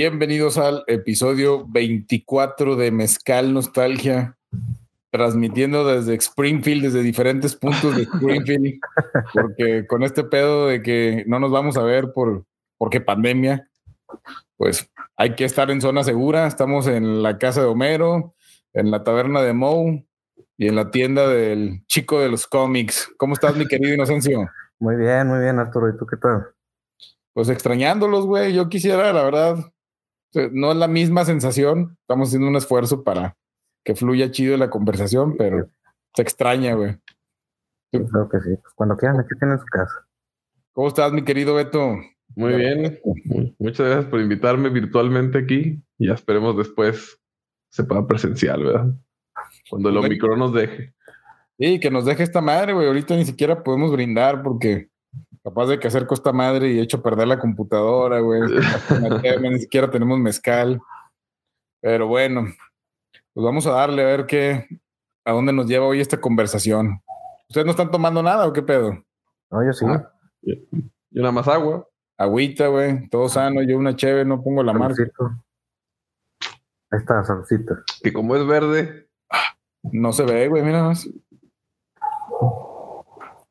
Bienvenidos al episodio 24 de Mezcal Nostalgia, transmitiendo desde Springfield, desde diferentes puntos de Springfield, porque con este pedo de que no nos vamos a ver por porque pandemia, pues hay que estar en zona segura. Estamos en la casa de Homero, en la taberna de Moe y en la tienda del chico de los cómics. ¿Cómo estás, mi querido Inocencio? Muy bien, muy bien, Arturo. ¿Y tú qué tal? Pues extrañándolos, güey. Yo quisiera, la verdad, no es la misma sensación. Estamos haciendo un esfuerzo para que fluya chido la conversación, pero se extraña, güey. Creo que sí. Pues cuando quieran, aquí tienen su casa. ¿Cómo estás, mi querido Beto? Muy bien. Muchas gracias por invitarme virtualmente aquí. Ya esperemos después se pueda presencial, ¿verdad? Cuando el Omicron nos deje. Sí, que nos deje esta madre, güey. Ahorita ni siquiera podemos brindar porque capaz de que hacer costa madre y hecho perder la computadora, güey. ni siquiera tenemos mezcal. Pero bueno, pues vamos a darle a ver qué, a dónde nos lleva hoy esta conversación. ¿Ustedes no están tomando nada o qué pedo? No, yo sí. Ah, yo nada más agua. Agüita, güey, todo sano. Yo una cheve, no pongo la marca. Ahí está, salsita. Que como es verde. No se ve, güey, mira más.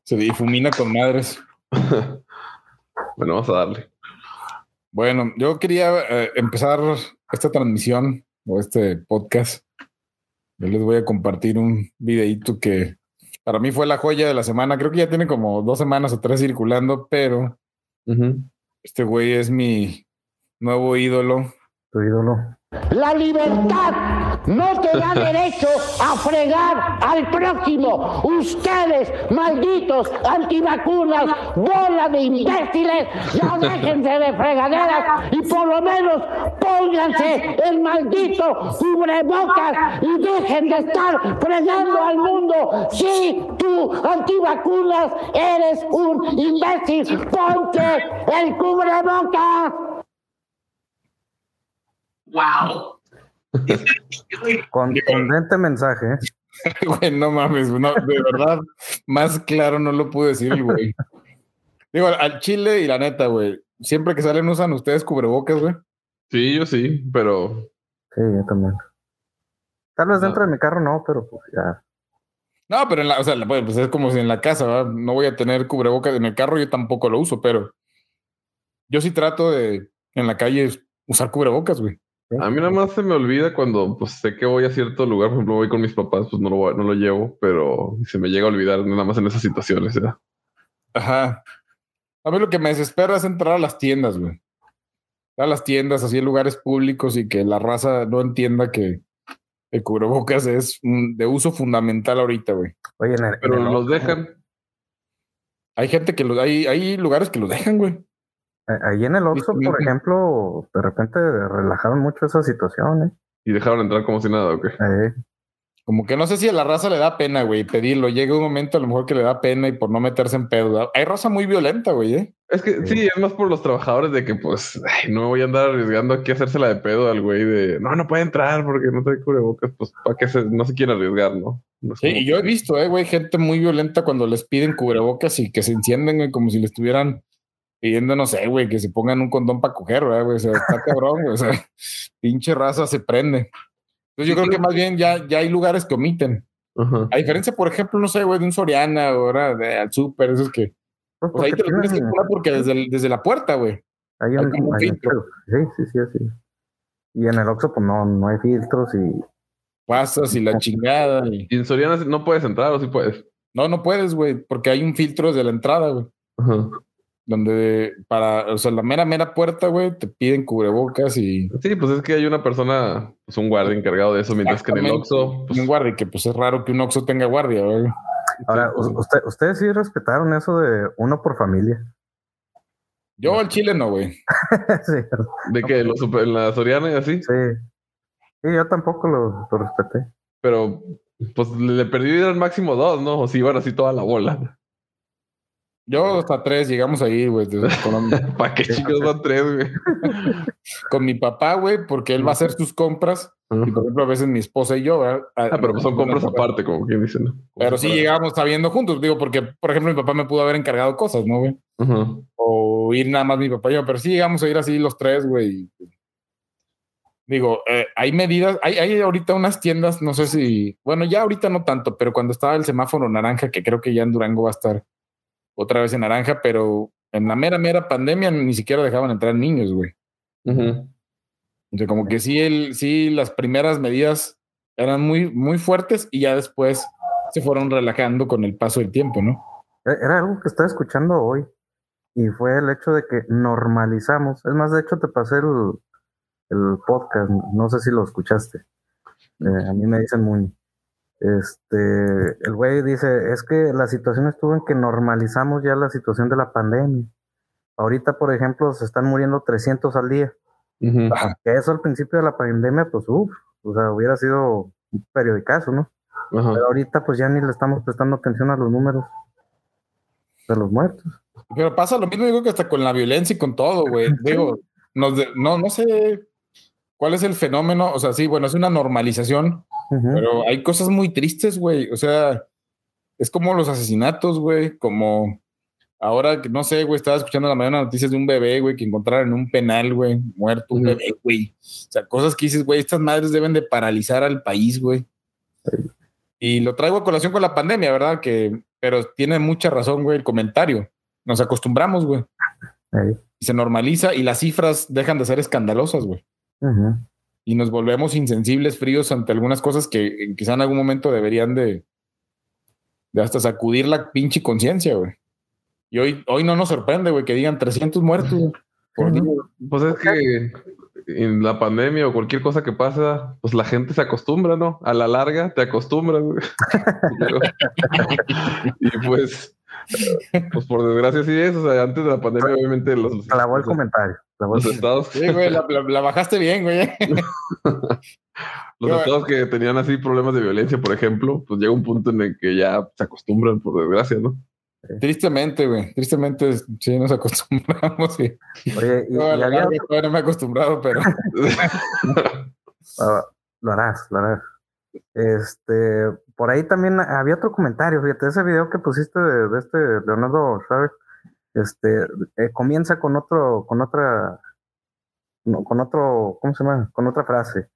Se difumina con madres. bueno, vamos a darle. Bueno, yo quería eh, empezar esta transmisión o este podcast. Yo les voy a compartir un videito que para mí fue la joya de la semana. Creo que ya tiene como dos semanas o tres circulando, pero este güey es mi nuevo ídolo. Tu ídolo. La libertad no te da derecho a fregar al próximo. Ustedes, malditos antivacunas, bola de imbéciles, ya déjense de fregaderas y por lo menos pónganse el maldito cubrebocas y dejen de estar fregando al mundo. Si tú, antivacunas, eres un imbécil, ponte el cubrebocas. Wow. Contundente mensaje. ¿eh? Güey, no mames, no, de verdad, más claro no lo pude decir, güey. Digo, al chile y la neta, güey, siempre que salen usan ustedes cubrebocas, güey. Sí, yo sí, pero. Sí, yo también. Tal vez dentro de mi carro no, pero pues ya. No, pero en la, o sea, pues es como si en la casa, ¿verdad? No voy a tener cubrebocas en el carro, yo tampoco lo uso, pero yo sí trato de en la calle usar cubrebocas, güey. A mí nada más se me olvida cuando pues, sé que voy a cierto lugar, por ejemplo, voy con mis papás, pues no lo, no lo llevo, pero se me llega a olvidar nada más en esas situaciones. ¿eh? Ajá. A mí lo que me desespera es entrar a las tiendas, güey. A las tiendas, así en lugares públicos y que la raza no entienda que el cubrebocas es de uso fundamental ahorita, güey. Oye, pero los dejan. Hay gente que los, hay, hay lugares que los dejan, güey. Ahí en el Oxxo, por ejemplo, de repente relajaron mucho esa situación, ¿eh? Y dejaron entrar como si nada, ¿o qué? Como que no sé si a la raza le da pena, güey, pedirlo. Llega un momento a lo mejor que le da pena y por no meterse en pedo. Hay raza muy violenta, güey, ¿eh? Es que sí, es más por los trabajadores de que, pues, no me voy a andar arriesgando aquí a hacérsela de pedo al güey de no, no puede entrar porque no trae cubrebocas, pues, para que se, no se quiera arriesgar, ¿no? sí, y yo he visto, eh, güey, gente muy violenta cuando les piden cubrebocas y que se encienden, güey, como si le estuvieran pidiendo, no sé, güey, que se pongan un condón para coger, güey? O sea, está cabrón, güey. O sea, pinche raza se prende. Entonces yo creo que más bien ya, ya hay lugares que omiten. A diferencia, por ejemplo, no sé, güey, de un Soriana, ahora de al súper, esos que. Pues, ahí te lo tienes que poner porque desde, desde la puerta, güey. Hay un, filtro. Sí, sí, sí, así. Y en el Oxxo, pues no, no hay filtros y. Pasas y la chingada. Y... y en Soriana no puedes entrar o sí puedes. No, no puedes, güey, porque hay un filtro desde la entrada, güey. Ajá donde para, o sea, la mera, mera puerta, güey, te piden cubrebocas y... Sí, pues es que hay una persona, pues un guardia encargado de eso, mientras que en el Oxxo... Pues... Un guardia, que pues es raro que un Oxxo tenga guardia, güey. Ahora, usted, ustedes sí respetaron eso de uno por familia. Yo al chile no, güey. sí. ¿De qué? ¿Los, ¿En la Soriana y así? Sí. Sí, yo tampoco lo, lo respeté. Pero, pues le perdí al máximo dos, ¿no? O si iban así toda la bola. Yo hasta tres llegamos ahí, güey. ¿Para qué chicos van tres, güey? Con mi papá, güey, porque él va a hacer sus compras. Y por ejemplo, a veces mi esposa y yo, ¿verdad? Ah, pero pues son compras aparte, como quien dice, ¿no? Pero sí llegamos sabiendo juntos, digo, porque, por ejemplo, mi papá me pudo haber encargado cosas, ¿no, güey? O ir nada más mi papá y yo, pero sí llegamos a ir así los tres, güey. digo, eh, hay medidas, hay, hay ahorita unas tiendas, no sé si, bueno, ya ahorita no tanto, pero cuando estaba el semáforo naranja, que creo que ya en Durango va a estar otra vez en naranja, pero en la mera, mera pandemia ni siquiera dejaban entrar niños, güey. Ujú. Entonces, como que sí, el, sí, las primeras medidas eran muy, muy fuertes y ya después se fueron relajando con el paso del tiempo, ¿no? E- Era algo que estaba escuchando hoy y fue el hecho de que normalizamos. Es más, de hecho te pasé el, el podcast, no sé si lo escuchaste. Eh, a mí me dicen muy. Este, el güey dice, es que la situación estuvo en que normalizamos ya la situación de la pandemia. Ahorita, por ejemplo, se están muriendo 300 al día. Que eso al principio de la pandemia, pues, uff, o sea, hubiera sido un periodicazo, ¿no? Pero ahorita, pues ya ni le estamos prestando atención a los números de los muertos. Pero pasa lo mismo, digo que hasta con la violencia y con todo, güey. Digo, nos de- no, no sé cuál es el fenómeno. O sea, sí, bueno, es una normalización, Pero hay cosas muy tristes, güey. O sea, es como los asesinatos, güey. Como ahora, no sé, güey, estaba escuchando la mañana noticias de un bebé, güey, que encontraron en un penal, güey, muerto un bebé, güey. O sea, cosas que dices, güey, estas madres deben de paralizar al país, güey. Y lo traigo a colación con la pandemia, ¿verdad? Que, pero tiene mucha razón, güey, el comentario. Nos acostumbramos, güey. Y se normaliza y las cifras dejan de ser escandalosas, güey. Ujú. Y nos volvemos insensibles, fríos ante algunas cosas que eh, quizá en algún momento deberían de, de hasta sacudir la pinche conciencia, güey. Y hoy, hoy no nos sorprende, güey, que digan 300 muertos por. Pues es que en la pandemia o cualquier cosa que pasa, pues la gente se acostumbra, ¿no? A la larga te acostumbras. y pues, pues por desgracia sí es. O sea, antes de la pandemia, obviamente los, Clavó el comentario. El los estados, Sí, güey, la, la- la bajaste bien, güey. los estados que tenían así problemas de violencia, por ejemplo, pues llega un punto en el que ya se acostumbran, por desgracia, ¿no? Tristemente, güey. Tristemente, sí, nos acostumbramos. Sí. Oye, y, y había todavía no me he acostumbrado, pero Ah, lo harás, lo harás. Este, por ahí también había otro comentario, fíjate, ese video que pusiste de, de este Leonardo Chávez, este, eh, comienza con otro, con otra, con otro, ¿cómo se llama? Con otra frase.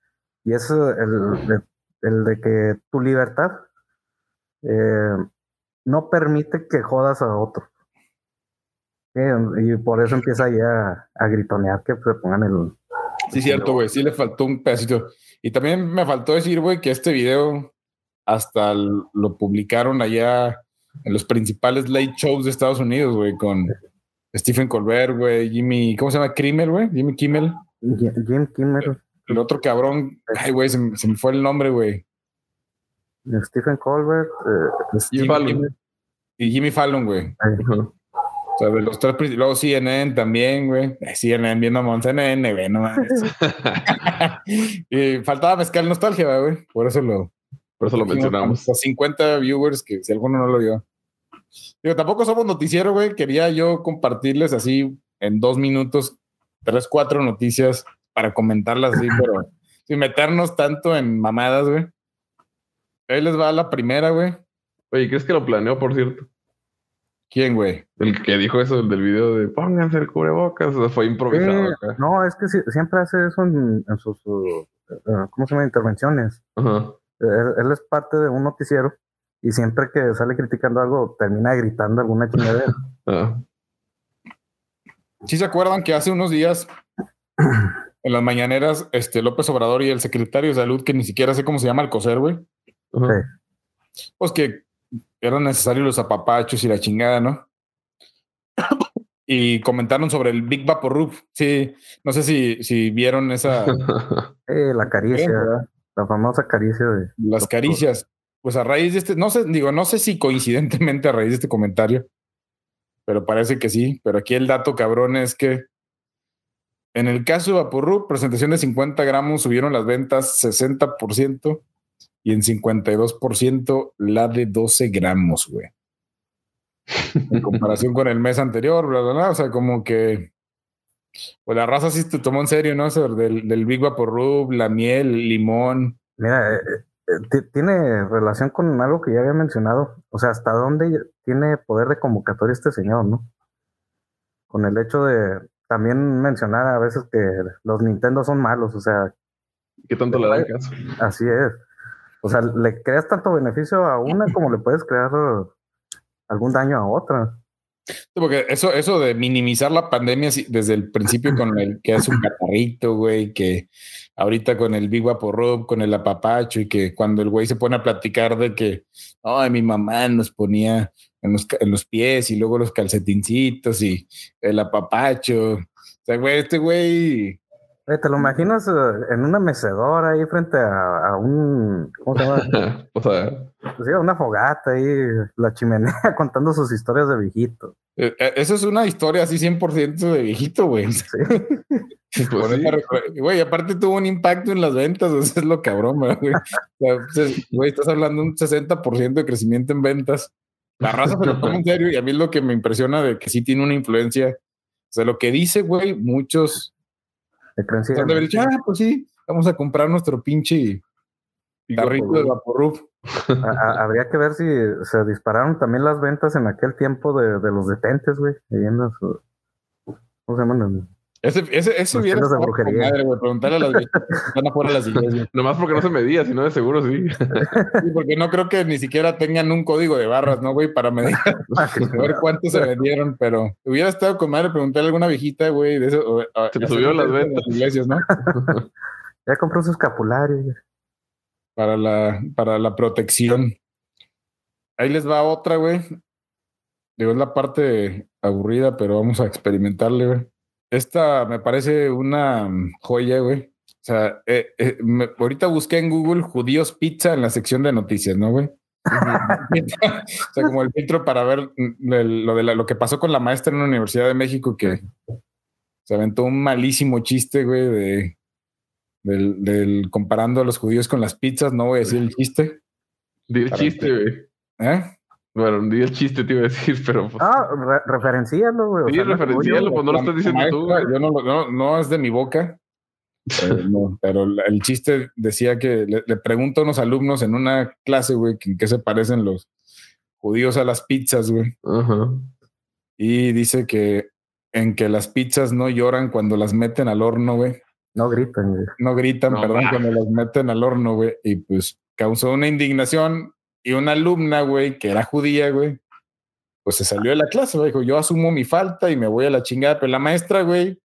Y es el, de- el que tu libertad eh, no permite que jodas a otro. Y por eso empieza ya a gritonear que se pongan el, sí, cierto, güey. Sí le faltó un pedacito. Y también me faltó decir, güey, que este video hasta lo publicaron allá en los principales late shows de Estados Unidos, güey, con Stephen Colbert, güey, Jimmy, ¿cómo se llama? Kimmel, güey, Jimmy Kimmel. Jim Kimmel. El otro cabrón, ay, güey, se, me- se me fue el nombre, güey. Stephen Colbert, eh, Jimmy Fallon. Y Jimmy Fallon, güey. O sea, de los tres, princi- luego CNN también, güey. CNN viendo a CNN, güey, no mames. y faltaba mezcal nostalgia, güey. Por eso lo Por eso lo mencionamos. hasta 50 viewers, que si alguno no lo vio. Digo, tampoco somos noticiero, güey. Quería yo compartirles así en dos minutos, tres, cuatro noticias para comentarlas así, pero sin meternos tanto en mamadas, güey. Ahí les va la primera, güey. Oye, ¿crees que lo planeó, por cierto? ¿Quién, güey? El que dijo eso el del video de pónganse el cubrebocas, o sea, fue improvisado Eh, acá. no, es que siempre hace eso en, en sus, uh, uh, ¿cómo se llama? Intervenciones. Ajá. Él, él es parte de un noticiero y siempre que sale criticando algo termina gritando alguna chingadera. Ah. ¿Sí se acuerdan que hace unos días en las mañaneras, este López Obrador y el secretario de salud, que ni siquiera sé cómo se llama el coser, güey, Ajá. pues que eran necesarios los apapachos y la chingada, ¿no? Y comentaron sobre el Big Vaporub. Sí, no sé si, si vieron esa, Eh, la caricia, la famosa caricia de... las caricias. Pues a raíz de este, no sé, digo, no sé si coincidentemente a raíz de este comentario, pero parece que sí. Pero aquí el dato cabrón es que en el caso de Vaporub, presentación de 50 gramos subieron las ventas 60% y en 52% la de 12 gramos, güey. En comparación con el mes anterior, bla, bla, bla. O sea, como que. Pues la raza sí se tomó en serio, ¿no? Eso del, del Big Vaporub, la miel, el limón. Mira, eh, eh, ti- tiene relación con algo que ya había mencionado. O sea, hasta dónde tiene poder de convocatoria este señor, ¿no? Con el hecho de también mencionar a veces que los Nintendo son malos. O sea, ¿Qué tanto le da caso? Así es. O sea, le creas tanto beneficio a una como le puedes crear algún daño a otra. Porque eso, eso de minimizar la pandemia desde el principio con el que es un catarrito, güey, que ahorita con el Big Rub, con el apapacho, y que cuando el güey se pone a platicar de que, ay, mi mamá nos ponía en los, en los pies y luego los calcetincitos y el apapacho. O sea, güey, este güey ¿Te lo imaginas eh, en una mecedora ahí frente a, un. ¿Cómo se llama? o sea. Pues una fogata ahí, la chimenea contando sus historias de viejito. Eh, eh, eso es una historia así 100% de viejito, güey. Sí. Pues güey, aparte tuvo un impacto en las ventas, eso es lo cabrón, güey. Pues, güey, estás hablando de un 60% de crecimiento en ventas. La raza se lo toma en serio y a mí es lo que me impresiona de que sí tiene una influencia. O sea, lo que dice, güey, muchos de ah, pues sí, vamos a comprar nuestro pinche gorrito de Vaporub. Habría que ver si se dispararon también las ventas en aquel tiempo de, de los detentes, güey. ¿Cómo se llaman? Ese, ese, ese hubiera. Madre, güey, preguntarle a las están afuera de las iglesias. Nomás porque no se medía, sino de seguro sí. sí. Porque no creo que ni siquiera tengan un código de barras, ¿no, güey? Para medir, a ver cuántos se vendieron, pero hubiera estado con madre preguntarle a alguna viejita, güey, de eso. se subió las ventas. Las iglesias, ¿no? ya compró su escapulario. Para la, para la protección. Ahí les va otra, güey. Digo, es la parte aburrida, pero vamos a experimentarle, güey. Esta me parece una joya, güey. O sea, eh, eh, ahorita busqué en Google judíos pizza en la sección de noticias, ¿no, güey? o sea, como el filtro para ver lo, de lo que pasó con la maestra en la Universidad de México, que se aventó un malísimo chiste, güey, de, del, comparando a los judíos con las pizzas. No voy a decir el chiste. Di el chiste, güey. ¿Eh? Bueno, di el chiste, te iba a decir, pero. Pues, ah, referencialo, güey. Sí, referencialo, pues no lo estás diciendo tú. Yo no, no, no, es de mi boca. Eh, no, pero el chiste decía que le, le, pregunto a unos alumnos en una clase, güey, en qué se parecen los judíos a las pizzas, güey. Ajá. Y dice que en que las pizzas no lloran cuando las meten al horno, güey. No gritan, güey. No gritan, perdón, cuando las meten al horno, güey. Y pues causó una indignación y una alumna, güey, que era judía, güey, pues se salió de la clase, güey, dijo, yo asumo mi falta y me voy a la chingada, pero la maestra, güey,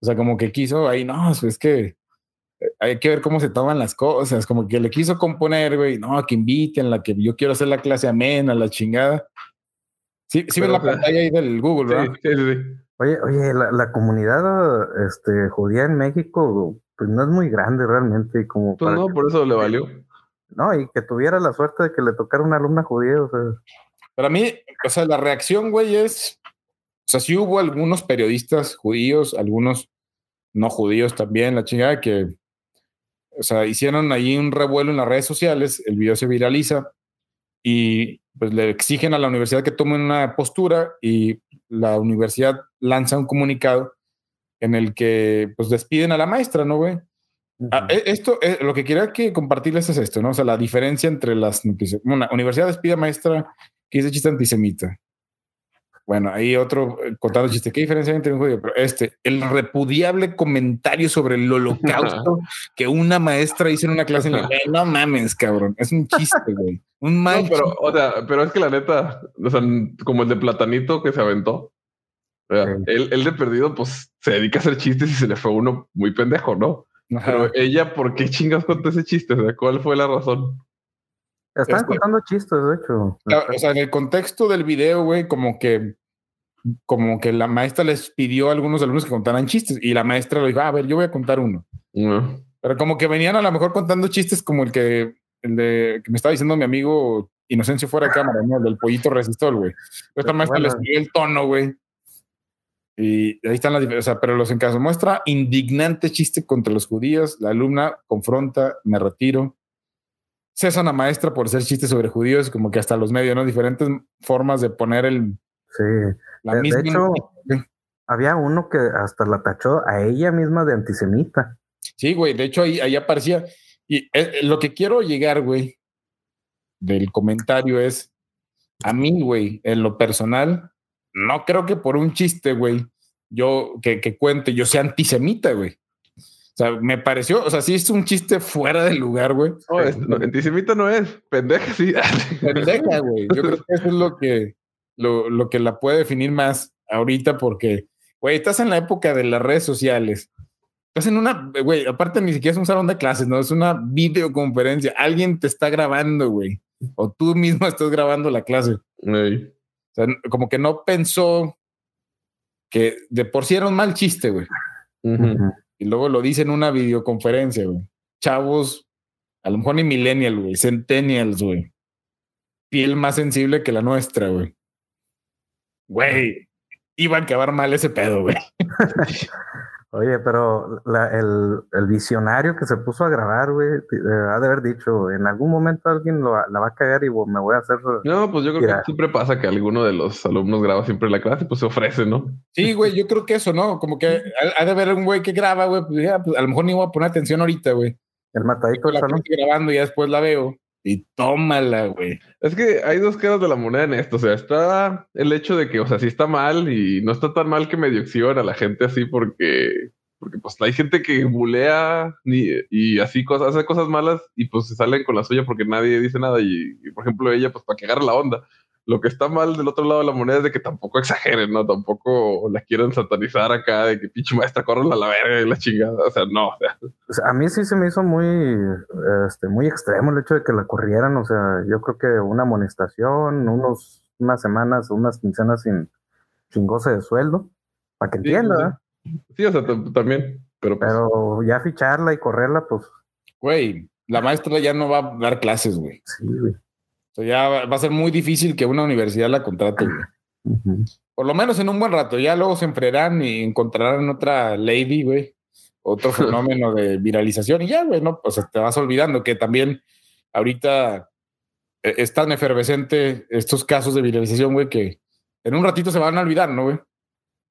o sea, como que quiso ahí, no, es que eh, hay que ver cómo se toman las cosas, como que le quiso componer, güey, no, que inviten, la que yo quiero hacer la clase amena, la chingada. Sí, sí ven la pantalla ahí del Google, ¿verdad? Sí, sí, sí. Oye, oye, la, la, comunidad este, judía en México, pues no es muy grande realmente. Como pues no, por eso le valió. No, y que tuviera la suerte de que le tocara una alumna judía, o sea. Para mí, o sea, la reacción, güey, es. O sea, sí hubo algunos periodistas judíos, algunos no judíos también, la chingada que. O sea, hicieron ahí un revuelo en las redes sociales, el video se viraliza y pues le exigen a la universidad que tome una postura y la universidad lanza un comunicado en el que pues despiden a la maestra, ¿no, güey? Ah, e, esto, eh, lo que quería que compartirles es esto, ¿no? O sea, la diferencia entre las noticias. Una universidad despide maestra que dice chiste antisemita. Bueno, ahí otro eh, contando chiste. ¿Qué diferencia hay entre un judío? Pero este, el repudiable comentario sobre el holocausto que una maestra hizo en una clase en la no mames, cabrón. Es un chiste, güey. Un mal. pero, o sea, pero es que la neta, o sea, como el de Platanito que se aventó. él, él de perdido, pues se dedica a hacer chistes y se le fue uno muy pendejo, ¿no? Pero ella, ¿por qué chingas contó ese chiste? O sea, ¿cuál fue la razón? Están este contando chistes, de hecho. o sea, en el contexto del video, güey, como que como que la maestra les pidió a algunos alumnos que contaran chistes y la maestra le dijo, a ver, yo voy a contar uno. Pero como que venían a lo mejor contando chistes como el que, el de, que me estaba diciendo mi amigo Inocencio fuera de cámara, ¿no? El del pollito resistor, güey. Esta maestra les pidió el tono, güey. Y ahí están las diferencias, pero los en caso muestra indignante chiste contra los judíos, la alumna confronta, me retiro. Cesa una maestra por hacer chistes sobre judíos, como que hasta los medios, ¿no? Diferentes formas de poner el... Sí. La de, misma... hecho, había uno que hasta la tachó a ella misma de antisemita. Sí, güey, de hecho ahí, ahí aparecía. Y eh, lo que quiero llegar, güey, del comentario es, a mí, güey, en lo personal, no creo que por un chiste, güey, yo que, que cuente, yo sea antisemita, güey. O sea, me pareció, o sea, sí es un chiste fuera de lugar, güey. No, es, no, antisemita no es, pendeja, sí. Pendeja, güey. Yo creo que eso es lo que, lo, lo que la puede definir más ahorita porque, güey, estás en la época de las redes sociales. Estás en una, güey, aparte ni siquiera es un salón de clases, no, es una videoconferencia. Alguien te está grabando, güey. O tú mismo estás grabando la clase. Ey. Sea, como que no pensó que de por sí era un mal chiste, güey. Y luego lo dice en una videoconferencia, güey. Chavos, a lo mejor ni millennial, güey, centennials, güey. Piel más sensible que la nuestra, güey. Güey, iba a acabar mal ese pedo, güey. Oye, pero la- el, el visionario que se puso a grabar, güey, eh, ha de haber dicho, en algún momento alguien lo, la va a cagar y me voy a hacer... No, pues yo creo que siempre pasa que alguno de los alumnos graba siempre la clase, pues se ofrece, ¿no? Sí, güey, yo creo que eso, ¿no? Como que ha, ha de haber un güey que graba, güey, pues, ya, pues, a lo mejor ni voy a poner atención ahorita, güey. El matadito La salón. estoy grabando y ya después la veo. Y tómala, güey. Es que hay dos caras de la moneda en esto. O sea, está el hecho de que, o sea, sí está mal y no está tan mal que medio exhiban a la gente así porque, porque pues hay gente que bulea ni, y así cosas, hace cosas malas y pues se salen con la suya porque nadie dice nada. Y, y, por ejemplo, ella, pues para que agarre la onda. Lo que está mal del otro lado de la moneda es de que tampoco exageren, ¿no? Tampoco la quieran satanizar acá de que pinche maestra corren a la verga y la chingada. O sea, no. O sea, O sea, a mí sí se me hizo muy, este, muy extremo el hecho de que la corrieran. O sea, yo creo que una amonestación, unos, unas semanas, unas quincenas sin, sin goce de sueldo, para que Sí, entienda, sí. ¿verdad? sí, o sea, también. Pero, pues, Pero ya ficharla y correrla, pues Güey, la maestra ya no va a dar clases, güey. sí, güey. O sea, ya va va a ser muy difícil que una universidad la contrate. Por lo menos en un buen rato. Ya luego se enfriarán y encontrarán otra lady, güey. Otro fenómeno de viralización. Y ya, güey, no, o sea, te vas olvidando que también ahorita eh, es tan efervescente estos casos de viralización, güey, que en un ratito se van a olvidar, ¿no, güey?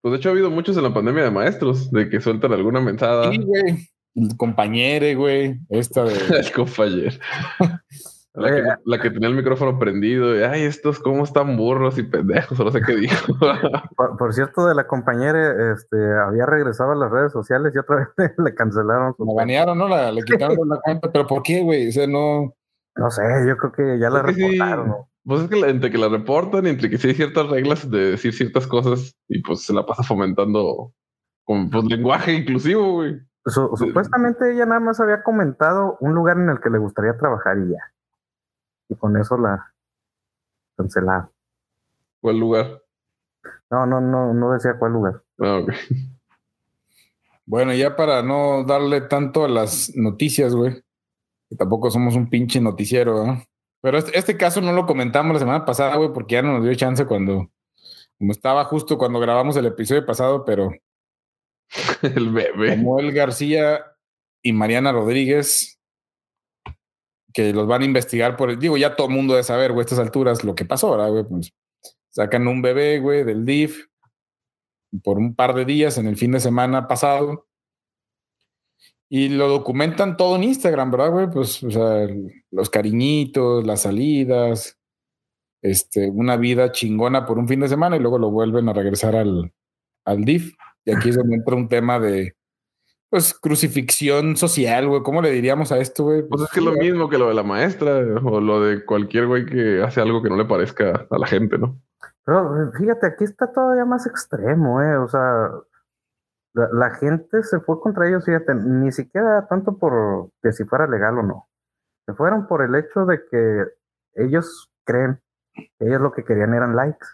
pues de hecho ha habido muchos en la pandemia de maestros, de que sueltan alguna mensada. Sí, güey. El compañere, güey. Esta de. El compañero. La que, Oye, la que tenía el micrófono prendido y, ay, estos cómo están burros y pendejos, o no sé qué dijo. Por, por cierto, de la compañera, este, había regresado a las redes sociales y otra vez le cancelaron su La banearon, ¿no? La, le quitaron la cuenta. Pero ¿por qué, güey? O sea, no. No sé, yo creo que ya la sí. reportaron. ¿no? Pues es que entre que la reportan y entre que sí hay ciertas reglas de decir ciertas cosas y pues se la pasa fomentando con pues, lenguaje inclusivo, güey. Su- supuestamente ella nada más había comentado un lugar en el que le gustaría trabajar y ya. Y con eso la cancelaron. ¿Cuál lugar? No, no, no, no decía cuál lugar. Ah, ok. Bueno, ya para no darle tanto a las noticias, güey, que tampoco somos un pinche noticiero, ¿no? Pero este, este caso no lo comentamos la semana pasada, güey, porque ya no nos dio chance cuando, como estaba justo cuando grabamos el episodio pasado, pero El bebé. Samuel García y Mariana Rodríguez, que los van a investigar por, digo, ya todo el mundo debe saber, güey, a estas alturas lo que pasó, ¿verdad, güey? Pues sacan un bebé, güey, del DIF por un par de días en el fin de semana pasado. Y lo documentan todo en Instagram, ¿verdad, güey? Pues, o sea, los cariñitos, las salidas, este, una vida chingona por un fin de semana y luego lo vuelven a regresar al, al DIF. Y aquí es donde entra un tema de, pues, crucifixión social, güey. ¿Cómo le diríamos a esto, güey? Pues es que es lo mismo que lo de la maestra o lo de cualquier güey que hace algo que no le parezca a la gente, ¿no? Pero eh, fíjate, aquí está todavía más extremo, ¿eh? O sea, la, la gente se fue contra ellos, fíjate, ni siquiera tanto por que si fuera legal o no. Se fueron por el hecho de que ellos creen que ellos lo que querían eran likes.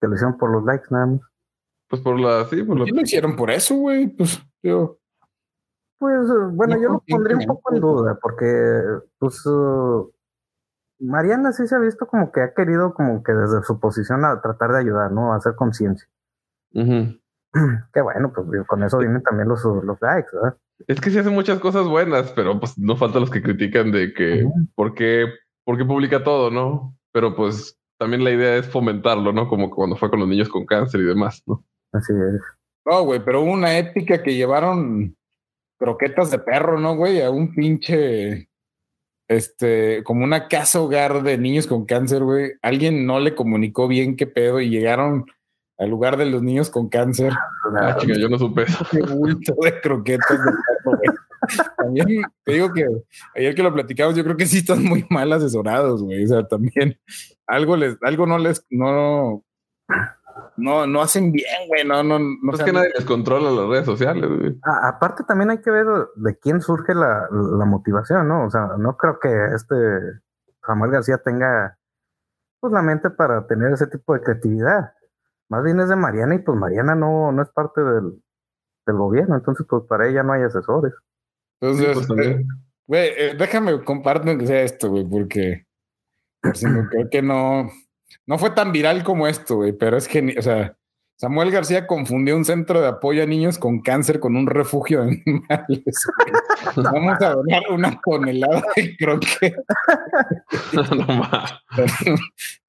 Que lo hicieron por los likes nada más. Pues por la, sí, por la, ¿Por qué lo hicieron por eso, güey? Pues, yo... Pues eh, bueno, No yo lo pondría un poco en duda, porque pues eh, Mariana sí se ha visto como que ha querido como que desde su posición a tratar de ayudar, ¿no? A hacer conciencia. Ujú. Que bueno, pues con eso vienen también los, los likes, ¿verdad? Es que sí hace muchas cosas buenas, pero pues no falta los que critican de que por qué, por qué publica todo, ¿no? Pero pues también la idea es fomentarlo, ¿no? Como cuando fue con los niños con cáncer y demás, ¿no? Así es. No, güey, pero hubo una épica que llevaron croquetas de perro, ¿no, güey? A un pinche, este, como una casa hogar de niños con cáncer, güey. Alguien no le comunicó bien qué pedo y llegaron al lugar de los niños con cáncer. Ah, chica, yo no supe eso. Qué bulto de croquetas de perro, güey. también te digo que ayer que lo platicamos, yo creo que sí están muy mal asesorados, güey. O sea, también algo les, algo no les, no, no, no hacen bien, güey. No, no, no. Es que nadie les controla las redes sociales, güey. A- aparte también hay que ver de quién surge la, la motivación, ¿no? O sea, no creo que este Samuel García tenga pues la mente para tener ese tipo de creatividad. Más bien es de Mariana y pues Mariana no, no es parte del, del gobierno, entonces pues para ella no hay asesores. Entonces, Sí, pues, también. eh, güey, eh, déjame compartir que sea esto, güey, porque por si no- creo que no, no fue tan viral como esto, güey, pero es que, o sea, Samuel García confundió un centro de apoyo a niños con cáncer con un refugio de animales. güey. Vamos a donar una tonelada de croquetas no mames.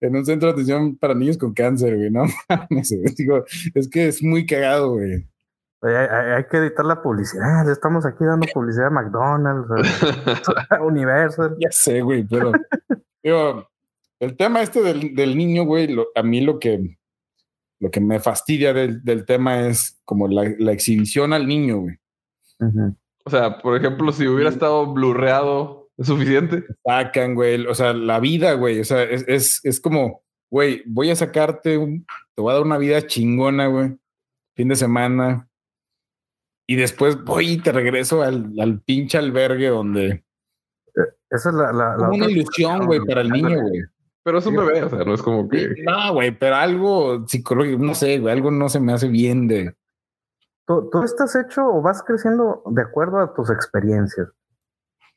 en un centro de atención para niños con cáncer, güey, no mames. Digo, es que es muy cagado, güey. Hay, hay- hay que editar la publicidad, estamos aquí dando publicidad a McDonald's, a Universal. Ya sé, güey, pero digo, el tema este del, del niño, güey, lo- a mí lo que lo que me fastidia del, del tema es como la, la exhibición al niño, güey. O sea, por ejemplo, si hubiera estado blurreado, ¿es suficiente? Sacan, güey, o sea, la vida, güey, o sea, es, es, es como, güey, voy a sacarte, un- te voy a dar una vida chingona, güey, fin de semana, y después voy y te regreso al, al pinche albergue donde... Esa es la, la, la Como una otra ilusión, güey, para el niño, güey. Pero es un bebé, o sea, no es como que. No, güey, pero algo psicológico, no sé, güey, algo no se me hace bien de... Tú, tú estás hecho o vas creciendo de acuerdo a tus experiencias.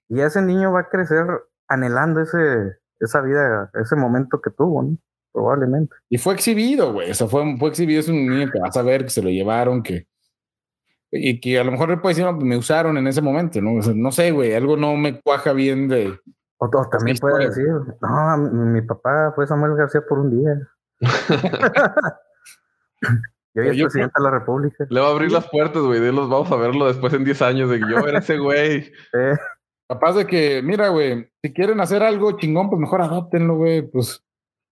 Y ese niño va a crecer anhelando ese, esa vida, ese momento que tuvo, ¿no? Probablemente. Y fue exhibido, güey. O sea, fue, fue exhibido. Es un niño que vas a ver que se lo llevaron, que. Y que a lo mejor él puede decir, no, pues me usaron en ese momento, ¿no? O sea, no sé, güey. Algo no me cuaja bien de. O, o también puede decir, no, mi, mi papá fue Samuel García por un día. y hoy es yo presidente de la República. Le va a abrir las puertas, güey. De los vamos a verlo después en 10 años de que yo era ese güey. Eh, Capaz de que, mira, güey, si quieren hacer algo chingón, pues mejor adóptenlo, güey. Pues,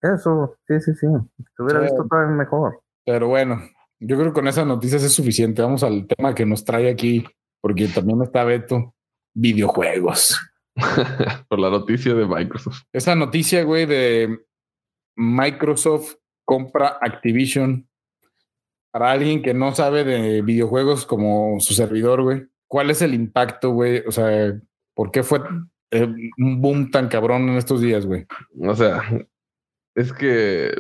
eso, sí, sí, sí. Te hubiera Sí. visto todavía mejor. pero bueno, yo creo que con esas noticias es suficiente. Vamos al tema que nos trae aquí, porque también está Beto. Videojuegos. Por la noticia de Microsoft. Esa noticia, güey, de Microsoft compra Activision. Para alguien que no sabe de videojuegos como su servidor, güey, ¿cuál es el impacto, güey? O sea, ¿por qué fue eh, un boom tan cabrón en estos días, güey? O sea, es que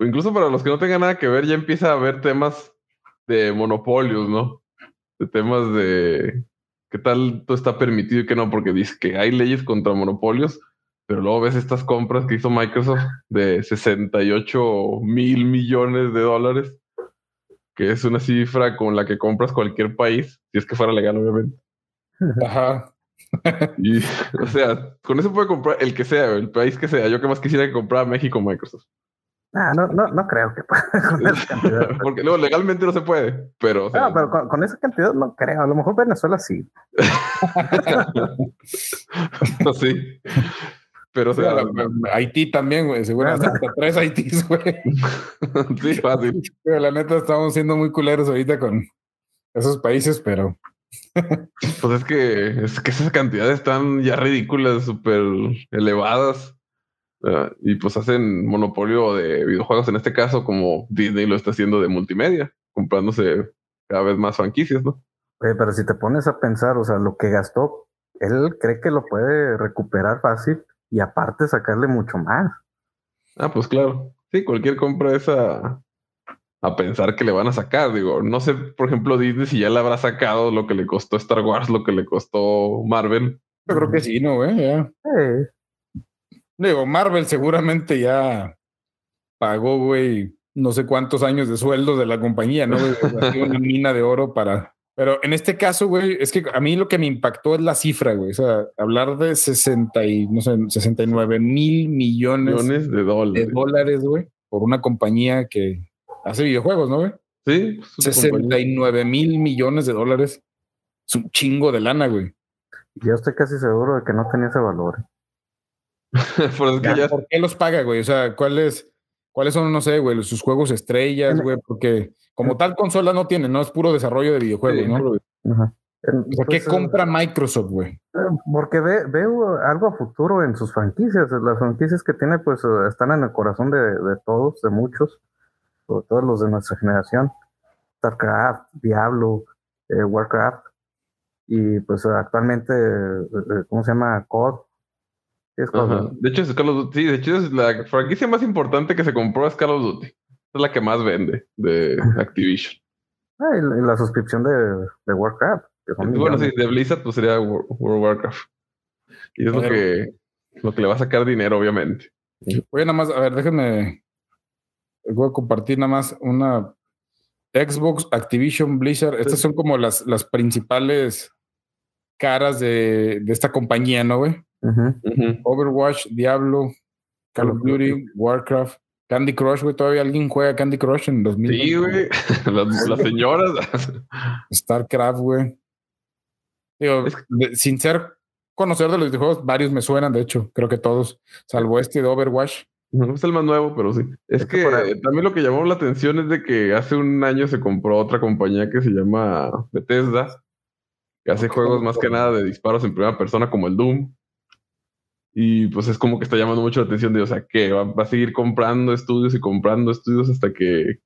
incluso para los que no tengan nada que ver, ya empieza a haber temas de monopolios, ¿no? De temas de qué tal todo está permitido y qué no, porque dice que hay leyes contra monopolios, pero luego ves estas compras que hizo Microsoft de 68 mil millones de dólares, que es una cifra con la que compras cualquier país, si es que fuera legal, obviamente. Ajá. Y, o sea, con eso puede comprar el que sea, el país que sea. Yo que más quisiera que comprara México Microsoft. Ah, no, no, no creo que pueda con esa cantidad. Porque luego legalmente no se puede, pero, o sea, No, pero con, con esa cantidad no creo. A lo mejor Venezuela sí. sí. Pero, o sea, Haití también, güey. Seguro hasta tres Haitis, güey. sí, fácil. Pero La neta, estamos siendo muy culeros ahorita con esos países, pero Pues es que, es que esas cantidades están ya ridículas, súper elevadas. Y pues hacen monopolio de videojuegos, en este caso, como Disney lo está haciendo de multimedia, comprándose cada vez más franquicias, ¿no? Oye, pero si te pones a pensar, o sea, lo que gastó, él cree que lo puede recuperar fácil y aparte sacarle mucho más. Ah, pues claro. Sí, cualquier compra es a, a pensar que le van a sacar. Digo, no sé, por ejemplo, Disney si ya le habrá sacado lo que le costó Star Wars, lo que le costó Marvel. yo creo que sí, ¿no, güey? Ya. Eh, Digo, Marvel seguramente ya pagó, güey, no sé cuántos años de sueldo de la compañía, ¿no? güey? Una mina de oro para. Pero en este caso, güey, es que a mí lo que me impactó es la cifra, güey. O sea, hablar de 60 y, no sé, 69 mil millones, Millones de de dólares. güey, por una compañía que hace videojuegos, ¿no, güey? Sí, pues, una compañía. 69 mil millones de dólares. Es un chingo de lana, güey. yo estoy casi seguro de que no tenía ese valor. Por eso es que ya- ¿Por qué los paga, güey? O sea, ¿cuáles, cuáles son, no sé, güey, sus juegos estrellas, güey? Porque como tal consola no tiene, no es puro desarrollo de videojuegos, sí, ¿no? Ajá. Sea, ¿qué eh, compra Microsoft, güey? Porque ve, veo algo a futuro en sus franquicias. Las franquicias que tiene, pues eh, están en el corazón de, de todos, de muchos, sobre todo los de nuestra generación. StarCraft, Diablo, eh, Warcraft. Y pues actualmente, eh, eh, ¿cómo se llama? COD. De hecho, es Call of Duty. Sí, de hecho, es la franquicia más importante que se compró es Call of Duty. Es la que más vende de Activision. Ah, y, la- suscripción de, de Warcraft. Bueno, sí, de Blizzard pues sería World of Warcraft. Y es lo que, lo que le va a sacar dinero, obviamente. Voy a nada más, a ver, déjenme. Voy a compartir nada más una Xbox, Activision, Blizzard. Estas son como las, las principales caras de, de esta compañía, ¿no, güey? Overwatch, Diablo, Call of Duty, Warcraft, Candy Crush, güey. ¿Todavía alguien juega Candy Crush en 2000? Sí, güey. Las, las señoras. StarCraft, güey. Digo, Es- de- sin ser conocer de los videojuegos, varios me suenan, de hecho, creo que todos, salvo este de Overwatch. No es el más nuevo, pero sí. Es Es que que también lo que llamó la atención es de que hace un año se compró otra compañía que se llama Bethesda, que hace juegos más que nada de disparos en primera persona como el Doom. Y pues es como que está llamando mucho la atención de, o sea, que va, va a seguir comprando estudios y comprando estudios hasta que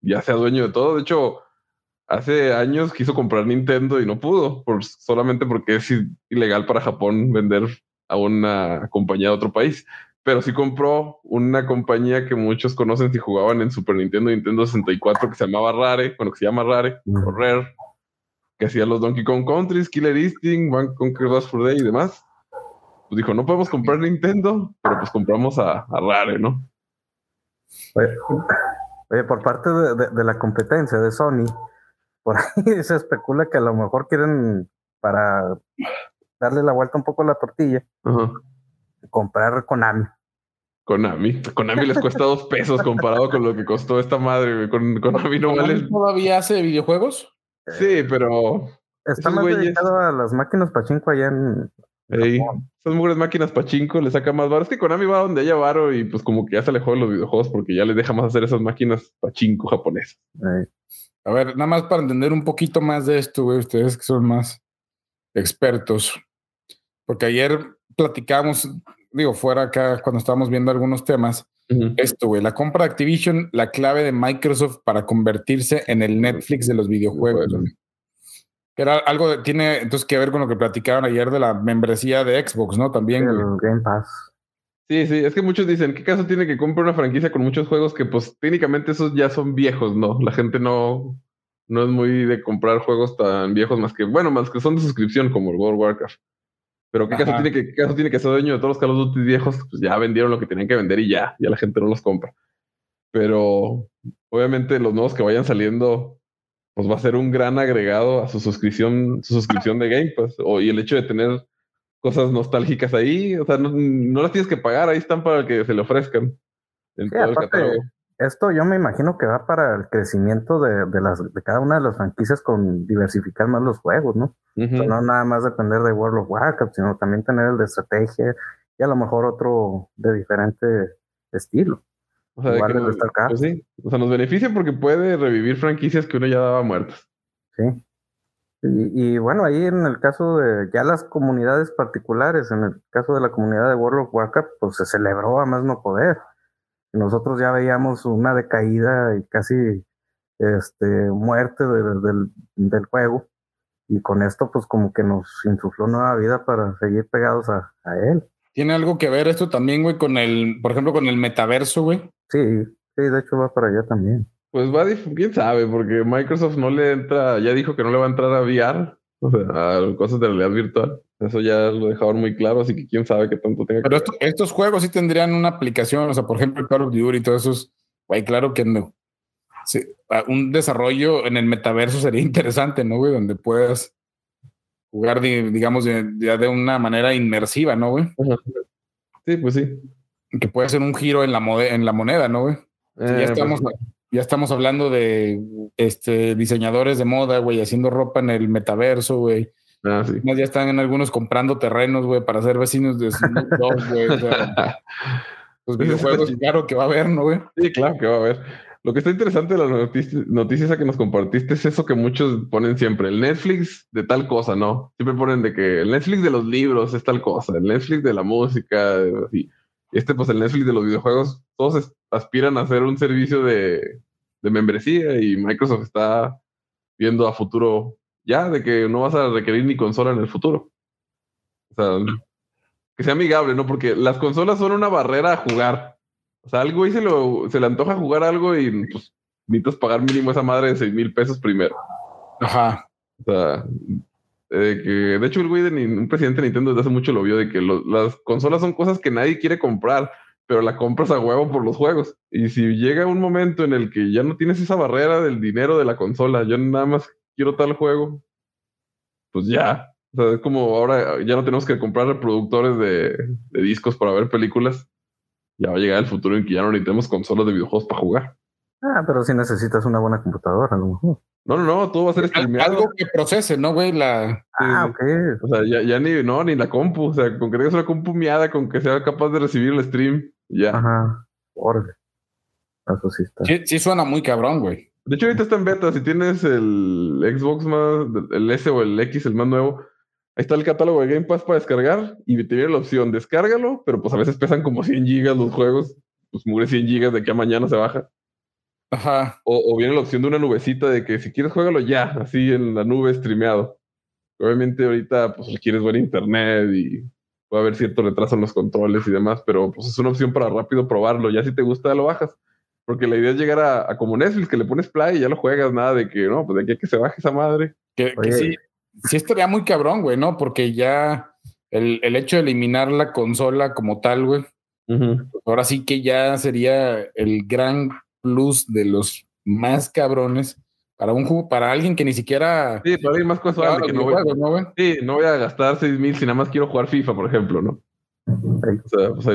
ya sea dueño de todo. De hecho, hace años quiso comprar Nintendo y no pudo, por, solamente porque es ilegal para Japón vender a una compañía de otro país. Pero sí compró una compañía que muchos conocen si jugaban en Super Nintendo Nintendo 64 que se llamaba Rare, bueno, que se llama Rare, o Rare, que hacía los Donkey Kong Countries, Killer Instinct, Bank Conquer Dash for Day y demás. Pues dijo, no podemos comprar Nintendo, pero pues compramos a, a Rare, ¿no? Oye, oye, por parte de, de- de la competencia de Sony, por ahí se especula que a lo mejor quieren, para darle la vuelta un poco a la tortilla, comprar Konami. Konami. Konami les cuesta dos pesos comparado con lo que costó esta madre. Con Konami no vale. ¿Todavía hace videojuegos? Sí, pero. Está más güeyes- dedicado a las máquinas pachinko allá en Ey, esas mugres máquinas pachinko le saca más varo. Es que Konami va donde haya varo y pues como que ya se alejó de los videojuegos porque ya les deja más hacer esas máquinas pachinko japonesas. A ver, nada más para entender un poquito más de esto, güey, ustedes que son más expertos. Porque ayer platicamos, digo, fuera acá cuando estábamos viendo algunos temas, esto, güey, la compra de Activision, la clave de Microsoft para convertirse en el Netflix de los videojuegos. güey. Que era algo de, tiene entonces que ver con lo que platicaron ayer de la membresía de Xbox, ¿no? También, el Game Pass. Sí, sí, es que muchos dicen, ¿qué caso tiene que comprar una franquicia con muchos juegos que pues técnicamente esos ya son viejos, ¿no? La gente no, no es muy de comprar juegos tan viejos más que, bueno, más que son de suscripción como el World of Warcraft. Pero ¿qué caso tiene que, qué caso tiene que ser dueño de todos los Call of Duty viejos? Pues ya vendieron lo que tenían que vender y ya, ya la gente no los compra. Pero obviamente los nuevos que vayan saliendo, pues va a ser un gran agregado a su suscripción, su suscripción de Game Pass. O, y el hecho de tener cosas nostálgicas ahí, o sea, no, no las tienes que pagar, ahí están para que se le ofrezcan. En Sí, aparte. Esto yo me imagino que va para el crecimiento de, de las, de cada una de las franquicias con diversificar más los juegos, ¿no? O sea, Ujú. no nada más depender de World of Warcraft, sino también tener el de estrategia y a lo mejor otro de diferente estilo. O sea, de que el de no- StarCraft. pues sí, o sea, nos beneficia porque puede revivir franquicias que uno ya daba muertas. Sí. Y, y bueno, ahí en el caso de ya las comunidades particulares, en el caso de la comunidad de World of Warcraft, pues se celebró a más no poder. Nosotros ya veíamos una decaída y casi este, muerte de- del, del juego. Y con esto, pues como que nos insufló nueva vida para seguir pegados a, a él. Tiene algo que ver esto también, güey, con el, por ejemplo, con el metaverso, güey. Sí, sí, de hecho va para allá también. Pues va, quién sabe, porque Microsoft no le entra, ya dijo que no le va a entrar a VR, o sea, a cosas de realidad virtual. Eso ya lo dejaron muy claro, así que quién sabe qué tanto tenga que Pero ver. esto- estos juegos sí tendrían una aplicación, o sea, por ejemplo, el Call of Duty y todos esos, güey, claro que no. Sí, a- un desarrollo en el metaverso sería interesante, ¿no, güey? Donde puedas jugar, di- digamos, de, ya de una manera inmersiva, ¿no, güey? Ajá. Sí, pues sí. Que puede ser un giro en la, mode- en la moneda, ¿no, güey? Eh, ya, estamos, pues, ya estamos hablando de este, diseñadores de moda, güey, haciendo ropa en el metaverso, güey. ah, sí. Ya están en algunos comprando terrenos, güey, para ser vecinos de Snoop Dogg, güey. O sea, los está videojuegos, claro que va a haber, ¿no, güey? Sí, claro que va a haber. Lo que está interesante de la noticia, esa que nos compartiste es eso que muchos ponen siempre, el Netflix de tal cosa, ¿no? Siempre ponen de que el Netflix de los libros es tal cosa, el Netflix de la música, así. Este, pues el Netflix de los videojuegos, todos aspiran a hacer un servicio de membresía y Microsoft está viendo a futuro ya de que no vas a requerir ni consola en el futuro. O sea, que sea amigable, ¿no? Porque las consolas son una barrera a jugar. O sea, algo y se, lo, se le antoja jugar algo y pues necesitas pagar mínimo esa madre de 6 mil pesos primero. Ajá. O sea, eh, que de hecho el güey de un presidente de Nintendo desde hace mucho lo vio de que lo- las consolas son cosas que nadie quiere comprar, pero la compras a huevo por los juegos. Y si llega un momento en el que ya no tienes esa barrera del dinero de la consola, yo nada más quiero tal juego, pues ya. O sea, es como ahora ya no tenemos que comprar reproductores de, de discos para ver películas. Ya va a llegar el futuro en que ya no necesitemos consolas de videojuegos para jugar. Ah, pero si necesitas una buena computadora, a lo mejor. No, no, no, todo va a ser streameado. algo que procese, ¿no, güey? La, Ah, Sí. ok. O sea, ya, ya ni, no, ni la compu. O sea, con que tengas una compu miada, con que sea capaz de recibir el stream, ya. Ajá. Órale. Eso sí está. sí, sí suena muy cabrón, güey. De hecho, ahorita está en beta. Si tienes el Xbox más, el S o el X, el más nuevo, ahí está el catálogo de Game Pass para descargar y te viene la opción, descárgalo, pero pues a veces pesan como 100 gigas los juegos. Pues mugre 100 gigas de que a mañana se baja. Ajá. O, o viene la opción de una nubecita de que si quieres juégalo ya, así en la nube streameado. Obviamente ahorita pues quieres buen internet y puede haber cierto retraso en los controles y demás, pero pues es una opción para rápido probarlo. Ya si te gusta lo bajas. Porque la idea es llegar a, a como Netflix, que le pones play y ya lo juegas, nada de que no, pues de aquí a que se baje esa madre. Que, que sí, sí estaría muy cabrón, güey, ¿no? Porque ya el, el hecho de eliminar la consola como tal, güey, ahora sí que ya sería el gran plus de los más cabrones para un juego, para alguien que ni siquiera Sí, pero hay más de que no voy, ¿no, güey? sí, no voy a gastar 6 mil si nada más quiero jugar FIFA, por ejemplo, ¿no? O sea, o sea,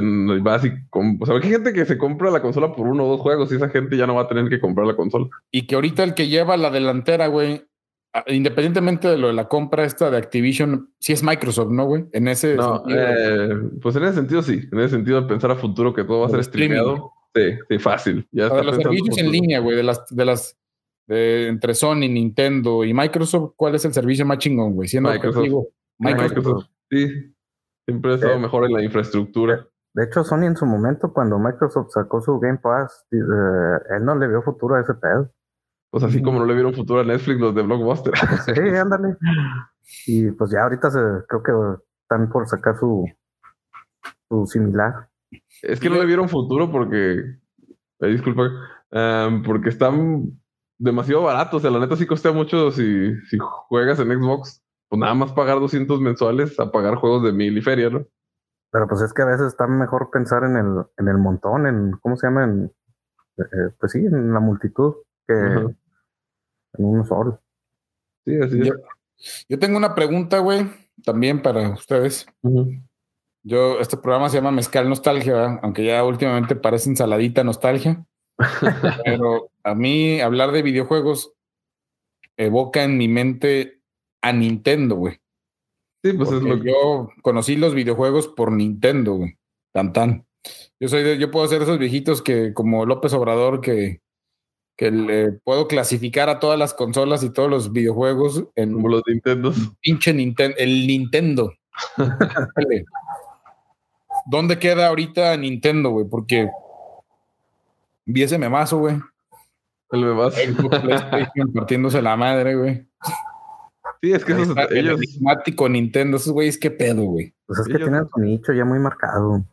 com- o sea, hay gente que se compra la consola por uno o dos juegos y esa gente ya no va a tener que comprar la consola. Y que ahorita el que lleva la delantera, güey, independientemente de lo de la compra esta de Activision, sí es Microsoft, ¿no, güey? En ese No, sentido, eh, pues en ese sentido sí, en ese sentido de pensar a futuro que todo va a ser streameado, sí, sí, fácil. Ya O está de los servicios en línea, güey, de las, de las, de, entre Sony, Nintendo y Microsoft, ¿cuál es el servicio más chingón, güey? Siendo Microsoft. objetivo, Microsoft. Microsoft, sí, siempre ha estado Sí. mejor en la infraestructura. De hecho, Sony en su momento, cuando Microsoft sacó su Game Pass, eh, él no le vio futuro a ese pedo. Pues así como no le vieron futuro a Netflix los de Blockbuster. Sí, ándale. Y pues ya ahorita se, creo que están por sacar su, su similar. Es que no le vieron futuro porque, eh, disculpa, em, porque están demasiado baratos. O sea, la neta sí cuesta mucho si, si juegas en Xbox, pues nada más pagar 200 mensuales a pagar juegos de mil y feria, ¿no? Pero pues es que a veces está mejor pensar en el, en el montón, en, ¿cómo se llama? En, eh, pues sí, en la multitud que. En uno solo. Sí, así es. Yo, yo tengo una pregunta, güey, también para ustedes. Yo, este programa se llama Mezcal Nostalgia, ¿verdad? aunque ya últimamente parece ensaladita nostalgia. Pero a mí hablar de videojuegos evoca en mi mente a Nintendo, güey. Sí, pues es lo que... yo conocí los videojuegos por Nintendo, güey. Tan tan. Yo soy de, yo puedo ser esos viejitos que, como López Obrador, que, que le puedo clasificar a todas las consolas y todos los videojuegos en Como los Nintendo. pinche Nintendo, el Nintendo. ¿Dónde queda ahorita Nintendo, güey? Porque vi ese memazo, güey. El. Xbox, PlayStation partiéndose la madre, güey. Sí, es que esos, Está El ellos... enigmático Nintendo, esos güeyes, qué pedo, güey. Pues es que Ellos- tienen su nicho ya muy marcado.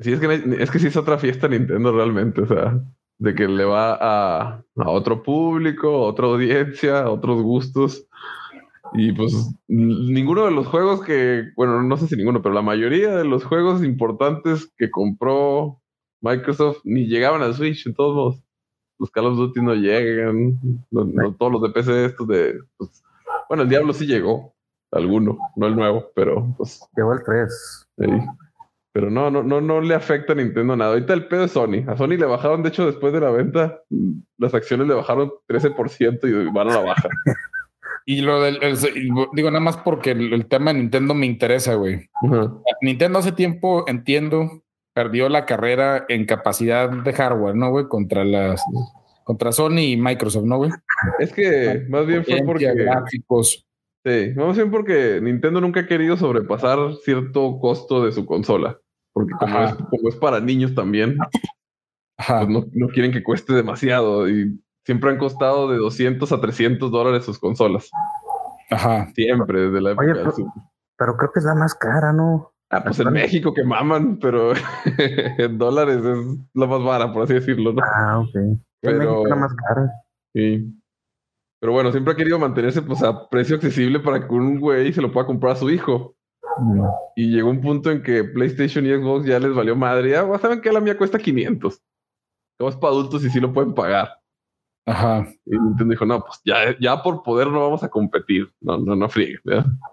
Sí, es que, es que sí es otra fiesta Nintendo realmente, o sea, de que le va a, a otro público, otra audiencia, otros gustos. Y pues ninguno de los juegos que, bueno, no sé si ninguno, pero la mayoría de los juegos importantes que compró Microsoft ni llegaban al Switch, en todos modos. Los Call of Duty no llegan, no- no- todos los de PC estos de... pues, bueno, el Diablo sí llegó, alguno, no el nuevo, pero pues Llegó el 3. Sí. Pero no, no, no, no le afecta a Nintendo nada. Ahorita el pedo es Sony. A Sony le bajaron, de hecho, después de la venta, las acciones le bajaron 13% y van a la baja. Y lo del, el- digo, nada más porque el, el tema de Nintendo me interesa, güey. Nintendo hace tiempo, entiendo, perdió la carrera en capacidad de hardware, ¿no, güey? Contra las contra Sony y Microsoft, ¿no, güey? Es que más bien fue porque. Gráficos. Sí, más bien porque Nintendo nunca ha querido sobrepasar cierto costo de su consola. Porque como, es, como es, para niños también, pues no, no, quieren que cueste demasiado. Y siempre han costado de 200 a 300 dólares sus consolas. Ajá. Siempre, desde la época. Oye, pero, pero creo que es la más cara, ¿no? Ah, pues en México que maman, pero en dólares es la más vara, por así decirlo, ¿no? Ah, ok. Pero, en México es la más cara. Sí. Pero bueno, siempre ha querido mantenerse pues a precio accesible para que un güey se lo pueda comprar a su hijo. Mm. Y llegó un punto en que PlayStation y Xbox ya les valió madre. Ya saben que la mía cuesta 500. Como es para adultos y sí lo pueden pagar. Ajá. Y Nintendo dijo, no, pues ya, ya por poder no vamos a competir. No, no, no friegue.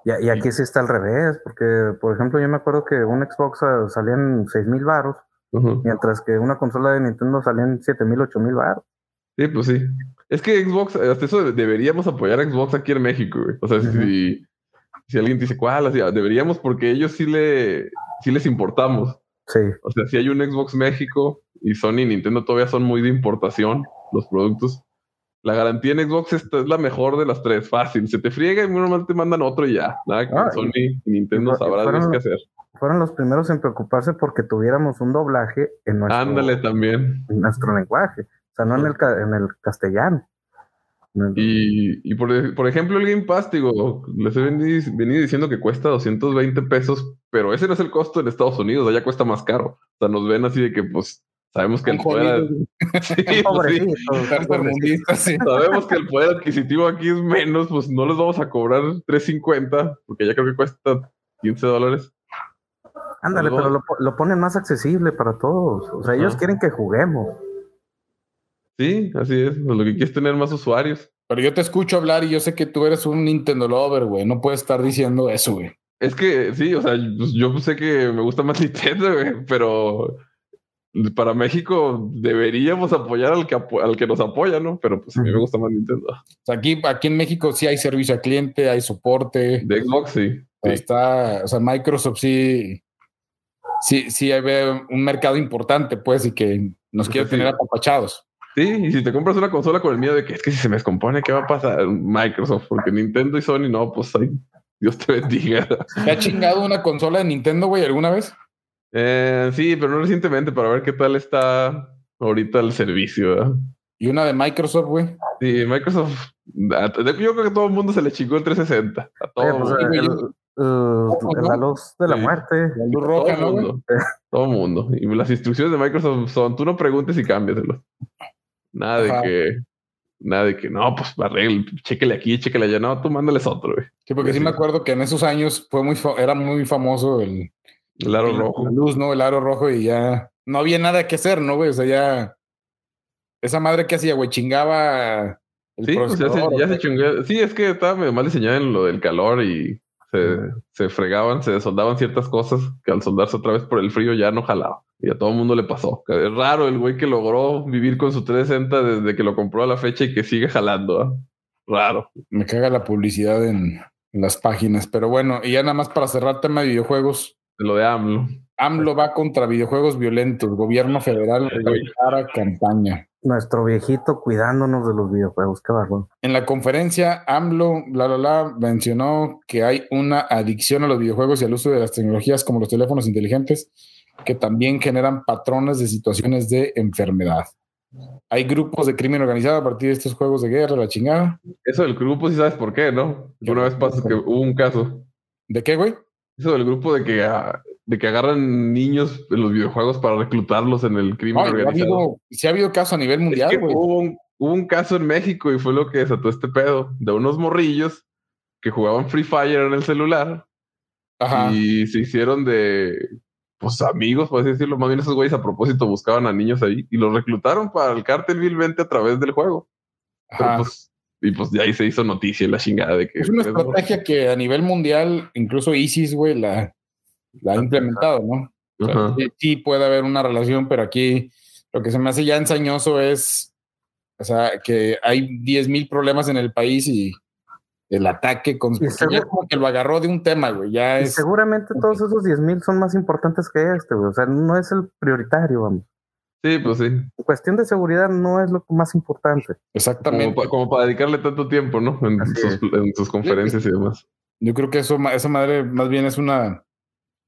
Y, y, aquí sí está al revés, porque, por ejemplo, yo me acuerdo que un Xbox uh, salían 6 mil baros, uh -huh. mientras que una consola de Nintendo salían 7 mil, 8 mil baros. Sí, pues sí. Es que Xbox, hasta eso deberíamos apoyar a Xbox aquí en México, güey. O sea, uh -huh. si, si alguien dice cuál, deberíamos porque ellos sí, le, sí les importamos. Sí. O sea, si hay un Xbox México y Sony y Nintendo todavía son muy de importación los productos. La garantía en Xbox esta es la mejor de las tres, fácil. Se te friega y normal te mandan otro y ya. Nada que ah, Sony y Nintendo y sabrán qué hacer. Fueron los primeros en preocuparse porque tuviéramos un doblaje en nuestro, Ándale también. En nuestro lenguaje. O sea, no en el, en el castellano. Y, y por, por, ejemplo, el Game Pass, digo, les he venido, venido, diciendo que cuesta 220 pesos, pero ese no es el costo en Estados Unidos, allá cuesta más caro. O sea, nos ven así de que, pues, sabemos que el poder. Sí, pues, sí. Sabemos que el poder adquisitivo aquí es menos, pues no les vamos a cobrar 3.50, porque ya creo que cuesta 15 dólares. Ándale, pero lo, lo, ponen más accesible para todos. O sea, ellos ah. quieren que juguemos. Sí, así es. Lo que quieres es tener más usuarios. Pero yo te escucho hablar y yo sé que tú eres un Nintendo lover, güey. No puedes estar diciendo eso, güey. Es que sí, o sea, yo sé que me gusta más Nintendo, güey, pero para México deberíamos apoyar al que, al que nos apoya, ¿no? Pero pues a mí me gusta más Nintendo. O sea, aquí, aquí en México sí hay servicio al cliente, hay soporte. De Xbox, sí. Está, o sea, Microsoft sí, sí, sí hay un mercado importante, pues, y que nos quiere tener apapachados. Sí, y si te compras una consola con el miedo de que es que si se me descompone, ¿qué va a pasar? Microsoft, porque Nintendo y Sony no, pues ahí, Dios te bendiga. ¿Te ha chingado una consola de Nintendo, güey, alguna vez? Eh, sí, pero no recientemente, para ver qué tal está ahorita el servicio. ¿verdad? ¿Y una de Microsoft, güey? Sí, Microsoft. Yo creo que a todo el mundo se le chingó el 360. A todo Oye, pues, el, el, el, la luz de la Sí. muerte. La luz roja, todo ¿no? el mundo. todo el mundo. Y las instrucciones de Microsoft son: tú no preguntes y cámbiatelo. Nada de Ajá. que. Nada de que no, pues arregle, chéquele aquí, chéquele allá. No, tú mándales otro, güey. Sí, porque sí me acuerdo que en esos años fue muy era muy famoso el, El aro el- rojo. la luz, ¿no? El aro rojo y ya no había nada que hacer, ¿no, güey? O sea, ya esa madre que hacía, güey, chingaba el Sí, pues ya se, ya se chingó. Sí, es que estaba medio mal diseñada en lo del calor y se, se fregaban, se desoldaban ciertas cosas que al soldarse otra vez por el frío ya no jalaba. Y a todo el mundo le pasó. Es raro el güey que logró vivir con su 360 desde que lo compró a la fecha y que sigue jalando. ¿ah? Raro. Me caga la publicidad en, las páginas. Pero bueno, y ya nada más para cerrar tema de videojuegos. Lo de AMLO. AMLO va contra videojuegos violentos. Gobierno federal prepara campaña. Nuestro viejito cuidándonos de los videojuegos. Qué bárbaro. En la conferencia, AMLO, bla, bla, bla, mencionó que hay una adicción a los videojuegos y al uso de las tecnologías como los teléfonos inteligentes que también generan patrones de situaciones de enfermedad. Hay grupos de crimen organizado a partir de estos juegos de guerra, la chingada. Eso del grupo, sí sabes por qué, ¿no? Una vez pasó que hubo un caso. ¿De qué, güey? Eso del grupo de que, ah, de que agarran niños en los videojuegos para reclutarlos en el crimen ha organizado. habido, sí ha habido caso a nivel Es mundial, que hubo, un, hubo un caso en México y fue lo que desató este pedo de unos morrillos que jugaban Free Fire en el celular Ajá. y se hicieron de pues amigos, por así decirlo. Más bien esos güeyes a propósito buscaban a niños ahí y los reclutaron para el cártel vilmente a través del juego. Pero, pues, y pues de ahí se hizo noticia la chingada de que Es una estrategia que a nivel mundial, incluso ISIS, güey, la, la ha implementado, ¿no? O sea, Ajá. sí, sí puede haber una relación, pero aquí lo que se me hace ya ensañoso es, o sea, que hay 10 mil problemas en el país y el ataque con... ya como que lo agarró de un tema, güey, ya Y es... seguramente todos esos 10 mil son más importantes que este, güey. O sea, no es el prioritario, vamos. Sí, pues sí. Cuestión de seguridad no es lo más importante. Exactamente. Como, pa- como para dedicarle tanto tiempo, ¿no? En, sus, en conferencias y demás. Yo creo que eso, esa madre más bien es una,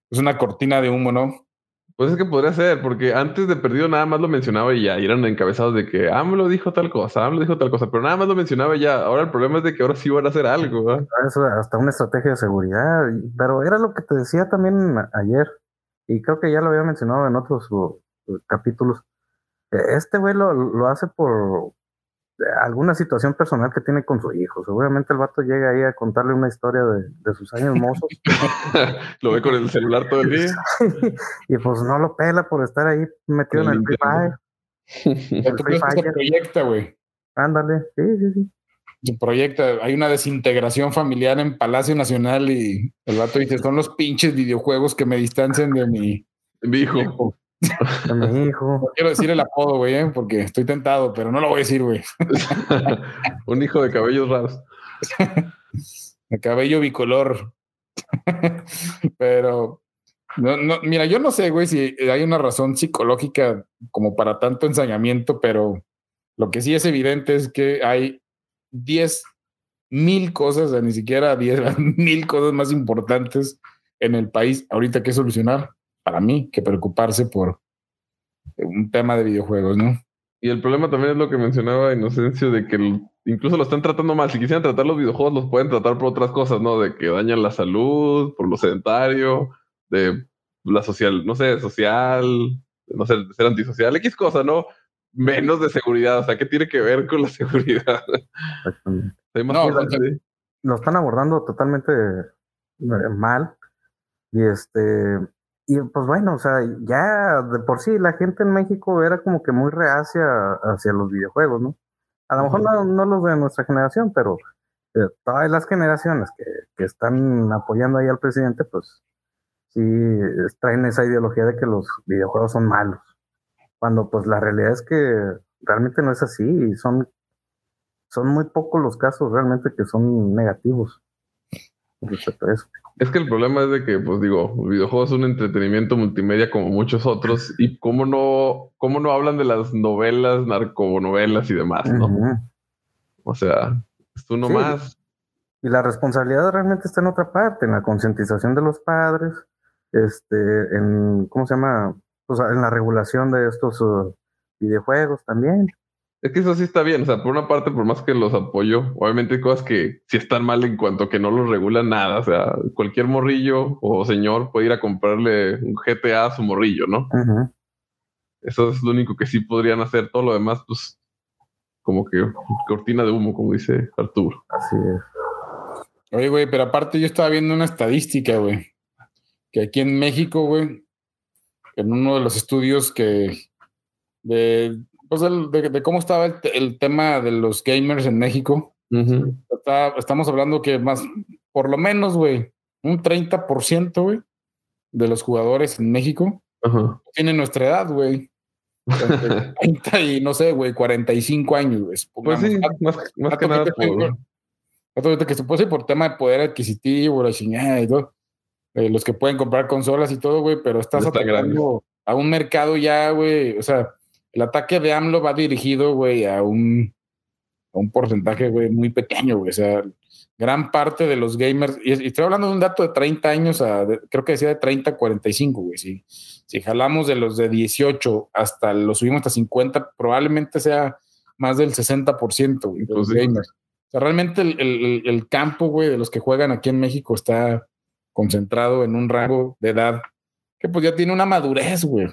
es una cortina de humo, ¿no? Pues es que podría ser, porque antes de perdido nada más lo mencionaba y ya y eran encabezados de que AMLO dijo tal cosa, AMLO dijo tal cosa, pero nada más lo mencionaba y ya. Ahora el problema es de que ahora sí van a hacer algo, ¿verdad? Es hasta una estrategia de seguridad. Pero era lo que te decía también ayer. Y creo que ya lo había mencionado en otros capítulos. Eh, Este güey lo, lo hace por eh, alguna situación personal que tiene con su hijo. Seguramente el vato llega ahí a contarle una historia de, de sus años mozos. lo ve con el celular todo el día. y pues no lo pela por estar ahí metido en El el Free. Fire. ¿Tú Free que se Fire. proyecta, güey? Ándale. Sí, sí, sí. Se proyecta. Hay una desintegración familiar en Palacio Nacional y el vato dice, son los pinches videojuegos que me distancian de mi... Mi hijo. De mi hijo. No quiero decir el apodo, güey, ¿eh? porque estoy tentado, pero no lo voy a decir, güey. Un hijo de cabellos raros. El cabello bicolor. Pero, no, no, mira, yo no sé, güey, si hay una razón psicológica como para tanto ensañamiento, pero lo que sí es evidente es que hay 10 mil cosas, o sea, ni siquiera 10 mil cosas más importantes en el país ahorita que solucionar, para mí, que preocuparse por un tema de videojuegos, ¿no? Y el problema también es lo que mencionaba Inocencio, de que el- incluso lo están tratando mal. Si quisieran tratar los videojuegos, los pueden tratar por otras cosas, ¿no? De que dañan la salud, por lo sedentario, de la social, no sé, social, no sé, de ser antisocial, X cosa, ¿no? Menos de seguridad. O sea, ¿qué tiene que ver con la seguridad? Exactamente. No, lo están abordando totalmente eh, mal. Y este, y pues bueno, o sea, ya de por sí la gente en México era como que muy reacia hacia los videojuegos, ¿no? A lo mejor no, no los de nuestra generación, pero eh, todas las generaciones que, que están apoyando ahí al presidente, pues sí traen esa ideología de que los videojuegos son malos. Cuando pues la realidad es que realmente no es así y son son muy pocos los casos realmente que son negativos respecto a eso. Es que el problema es de que, pues digo, el videojuego es un entretenimiento multimedia como muchos otros, y cómo no, cómo no hablan de las novelas, narconovelas y demás, ¿no? O sea, es uno Sí. más. Y la responsabilidad realmente está en otra parte, en la concientización de los padres, este, en, ¿cómo se llama? Pues en la regulación de estos uh, videojuegos también. Es que eso sí está bien, o sea, por una parte, por más que los apoyo, obviamente hay cosas que sí están mal en cuanto a que no los regulan nada, o sea, cualquier morrillo o señor puede ir a comprarle un GTA a su morrillo, ¿no? Eso es lo único que sí podrían hacer, todo lo demás, pues, como que cortina de humo, como dice Arturo. Así es. Oye, güey, pero aparte yo estaba viendo una estadística, güey, que aquí en México, güey, en uno de los estudios que de, pues, el- de, de cómo estaba el, te- el tema de los gamers en México, está- estamos hablando que más, por lo menos, güey, un 30%, güey, de los jugadores en México Ajá. tienen nuestra edad, güey. Entre 30 y no sé, güey, 45 años, güey. Pues sí, más, más Dato que nada te tengo, por... dato ahorita que se puede por tema de poder adquisitivo, la chingada y todo. eh, los que pueden comprar consolas y todo, güey, pero estás atacando a un mercado ya, güey. O sea, el ataque de AMLO va dirigido, güey, a un, a un porcentaje, güey, muy pequeño, güey. O sea, gran parte de los gamers, y, y estoy hablando de un dato de 30 años, a, de- creo que decía de 30 a 45, güey. Si, si jalamos de los de 18 hasta los subimos hasta 50, probablemente sea más del 60%, güey, de los Pues gamers. O sea, realmente el- el- el campo, güey, de los que juegan aquí en México está concentrado en un rango de edad que pues ya tiene una madurez, güey.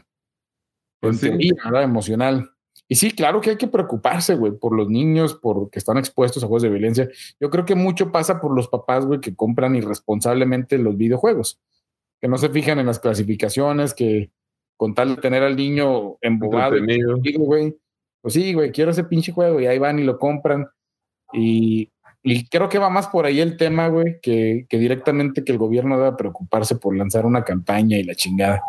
Pues en sí. teoría, ¿verdad? Emocional. Y sí, claro que hay que preocuparse, güey, por los niños, por que están expuestos a juegos de violencia. Yo creo que mucho pasa por los papás, güey, que compran irresponsablemente los videojuegos, que no se fijan en las clasificaciones, que con tal de tener al niño embobado, güey, pues sí, güey, quiero ese pinche juego y ahí van y lo compran. Y, y creo que va más por ahí el tema, güey, que, que directamente que el gobierno deba preocuparse por lanzar una campaña y la chingada.